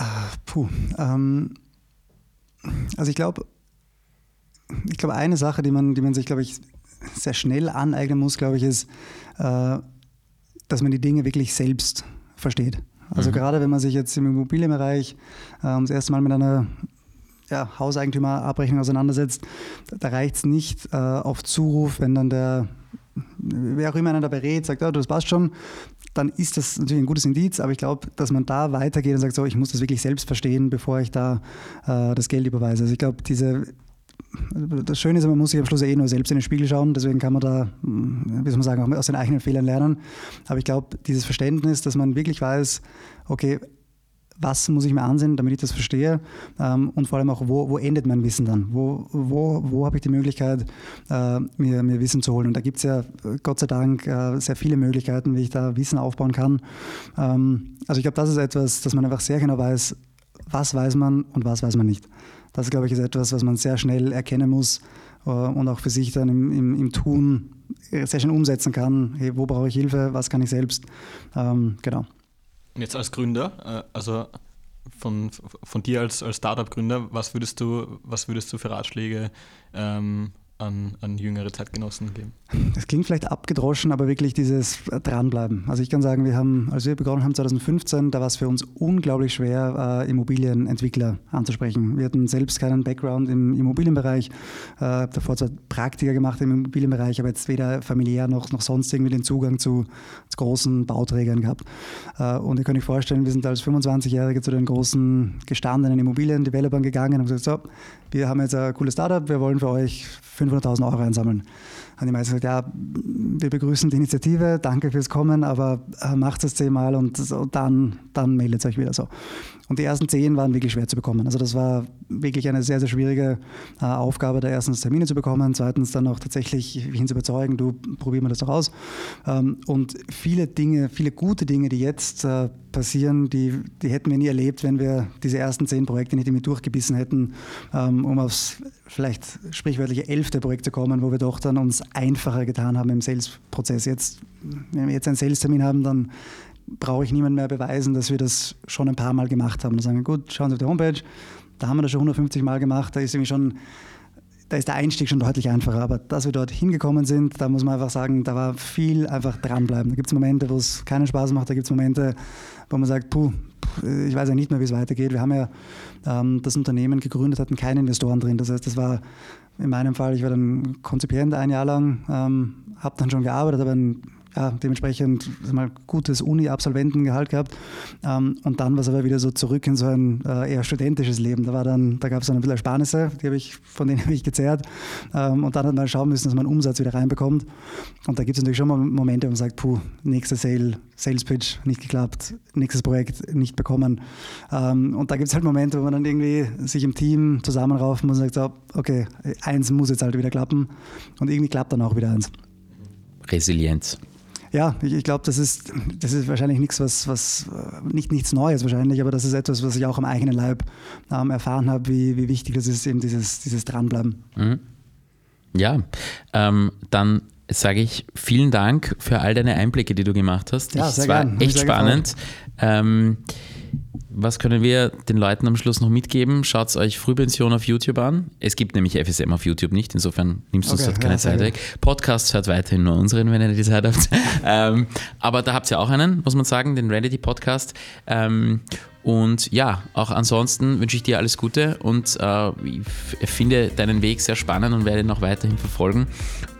Uh, puh. Ähm, also ich glaube, ich glaube, eine Sache, die man, die man sich, glaube ich, sehr schnell aneignen muss, glaube ich, ist, äh, dass man die Dinge wirklich selbst versteht. Also mhm. gerade wenn man sich jetzt im Immobilienbereich äh, das erste Mal mit einer ja, Hauseigentümerabrechnung auseinandersetzt, da reicht es nicht äh, auf Zuruf, wenn dann der, wer auch immer einer da berät, sagt, oh, das passt schon, dann ist das natürlich ein gutes Indiz, aber ich glaube, dass man da weitergeht und sagt, so, ich muss das wirklich selbst verstehen, bevor ich da äh, das Geld überweise. Also ich glaube, diese das Schöne ist, man muss sich am Schluss eh nur selbst in den Spiegel schauen, deswegen kann man da, wie soll man sagen, auch aus den eigenen Fehlern lernen. Aber ich glaube, dieses Verständnis, dass man wirklich weiß, okay, was muss ich mir ansehen, damit ich das verstehe ähm, und vor allem auch, wo, wo endet mein Wissen dann? Wo, wo, wo habe ich die Möglichkeit, äh, mir, mir Wissen zu holen? Und da gibt es ja Gott sei Dank äh, sehr viele Möglichkeiten, wie ich da Wissen aufbauen kann. Ähm, also ich glaube, das ist etwas, dass man einfach sehr genau weiß, was weiß man und was weiß man nicht. Das, glaube ich, ist etwas, was man sehr schnell erkennen muss äh, und auch für sich dann im, im, im Tun sehr schnell umsetzen kann. Hey, wo brauche ich Hilfe? Was kann ich selbst? Ähm, genau. Jetzt als Gründer, äh, also von, von dir als, als Startup-Gründer, was würdest du, was würdest du für Ratschläge ähm, an, an jüngere Zeitgenossen geben? Das klingt vielleicht abgedroschen, aber wirklich dieses Dranbleiben. Also ich kann sagen, wir haben, als wir begonnen haben 2015, da war es für uns unglaublich schwer, äh, Immobilienentwickler anzusprechen. Wir hatten selbst keinen Background im Immobilienbereich, äh, davor zwar Praktika gemacht im Immobilienbereich, aber jetzt weder familiär noch, noch sonst irgendwie den Zugang zu, zu großen Bauträgern gehabt. Äh, und ihr könnt euch vorstellen, wir sind als 25-Jährige zu den großen gestandenen Immobiliendevelopern gegangen und haben gesagt, so, wir haben jetzt ein cooles Startup, wir wollen für euch 500.000 Euro einsammeln. Haben die meisten gesagt, ja, wir begrüßen die Initiative, danke fürs Kommen, aber äh, macht es zehnmal und, und dann, dann meldet euch wieder so. Und die ersten zehn waren wirklich schwer zu bekommen. Also das war wirklich eine sehr, sehr schwierige äh, Aufgabe, da erstens Termine zu bekommen, zweitens dann auch tatsächlich hin zu überzeugen, du probier mal das doch aus. Ähm, und viele Dinge, viele gute Dinge, die jetzt äh, passieren, die, die hätten wir nie erlebt, wenn wir diese ersten zehn Projekte nicht damit durchgebissen hätten, ähm, um aufs vielleicht sprichwörtliche elfte Projekt zu kommen, wo wir doch dann uns einfacher getan haben im Sales-Prozess. Jetzt, wenn wir jetzt einen Sales-Termin haben, dann brauche ich niemand mehr beweisen, dass wir das schon ein paar Mal gemacht haben. Dann sagen wir, gut, schauen Sie auf die Homepage, da haben wir das schon 150 Mal gemacht, da ist irgendwie schon da ist der Einstieg schon deutlich einfacher. Aber dass wir dort hingekommen sind, da muss man einfach sagen, da war viel einfach dranbleiben. Da gibt es Momente, wo es keinen Spaß macht, da gibt es Momente, wo man sagt, puh, ich weiß ja nicht mehr, wie es weitergeht. Wir haben ja ähm, das Unternehmen gegründet, hatten keine Investoren drin. Das heißt, das war in meinem Fall, ich war dann Konzipient ein Jahr lang, ähm, habe dann schon gearbeitet, aber ein ja, dementsprechend mal gutes Uni-Absolventengehalt gehabt. Ähm, und dann war es aber wieder so zurück in so ein äh, eher studentisches Leben. Da, war dann, da gab es dann ein bisschen Ersparnisse, die ich, von denen habe ich gezehrt. Ähm, und dann hat man schauen müssen, dass man Umsatz wieder reinbekommt. Und da gibt es natürlich schon mal Momente, wo man sagt, puh, nächster Sale, Sales Pitch nicht geklappt, nächstes Projekt nicht bekommen. Ähm, und da gibt es halt Momente, wo man dann irgendwie sich im Team zusammenraufen muss und sagt, so, okay, eins muss jetzt halt wieder klappen. Und irgendwie klappt dann auch wieder eins. Resilienz. Ja, ich, ich glaube, das ist, das ist wahrscheinlich nichts, was, was nicht nichts Neues wahrscheinlich, aber das ist etwas, was ich auch am eigenen Leib ähm, erfahren habe, wie, wie wichtig das ist, eben dieses, dieses Dranbleiben. Mhm. Ja, ähm, dann sage ich vielen Dank für all deine Einblicke, die du gemacht hast. Ja, sehr es war gern. echt spannend. Ähm, was können wir den Leuten am Schluss noch mitgeben? Schaut euch Frühpension auf YouTube an. Es gibt nämlich FSM auf YouTube nicht, insofern nimmst du okay, uns dort keine ja, Zeit weg. Podcasts hört weiterhin nur unseren, wenn ihr die Zeit habt. ähm, aber da habt ihr auch einen, muss man sagen, den Reality Podcast. Ähm, und ja, auch ansonsten wünsche ich dir alles Gute und äh, ich finde deinen Weg sehr spannend und werde ihn auch weiterhin verfolgen.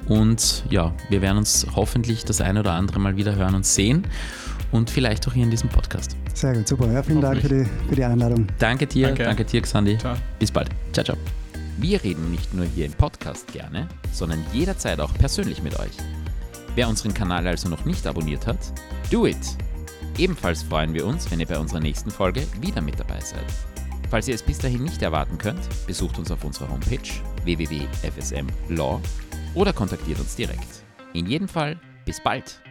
Und ja, wir werden uns hoffentlich das eine oder andere mal wieder hören und sehen und vielleicht auch hier in diesem Podcast. Sehr gut, super. Ja, vielen Dank für die, für die Einladung. Danke dir, danke, danke dir, Xandi. Ciao. Bis bald. Ciao, ciao. Wir reden nicht nur hier im Podcast gerne, sondern jederzeit auch persönlich mit euch. Wer unseren Kanal also noch nicht abonniert hat, do it! Ebenfalls freuen wir uns, wenn ihr bei unserer nächsten Folge wieder mit dabei seid. Falls ihr es bis dahin nicht erwarten könnt, besucht uns auf unserer Homepage www.fsmlaw oder kontaktiert uns direkt. In jedem Fall, bis bald!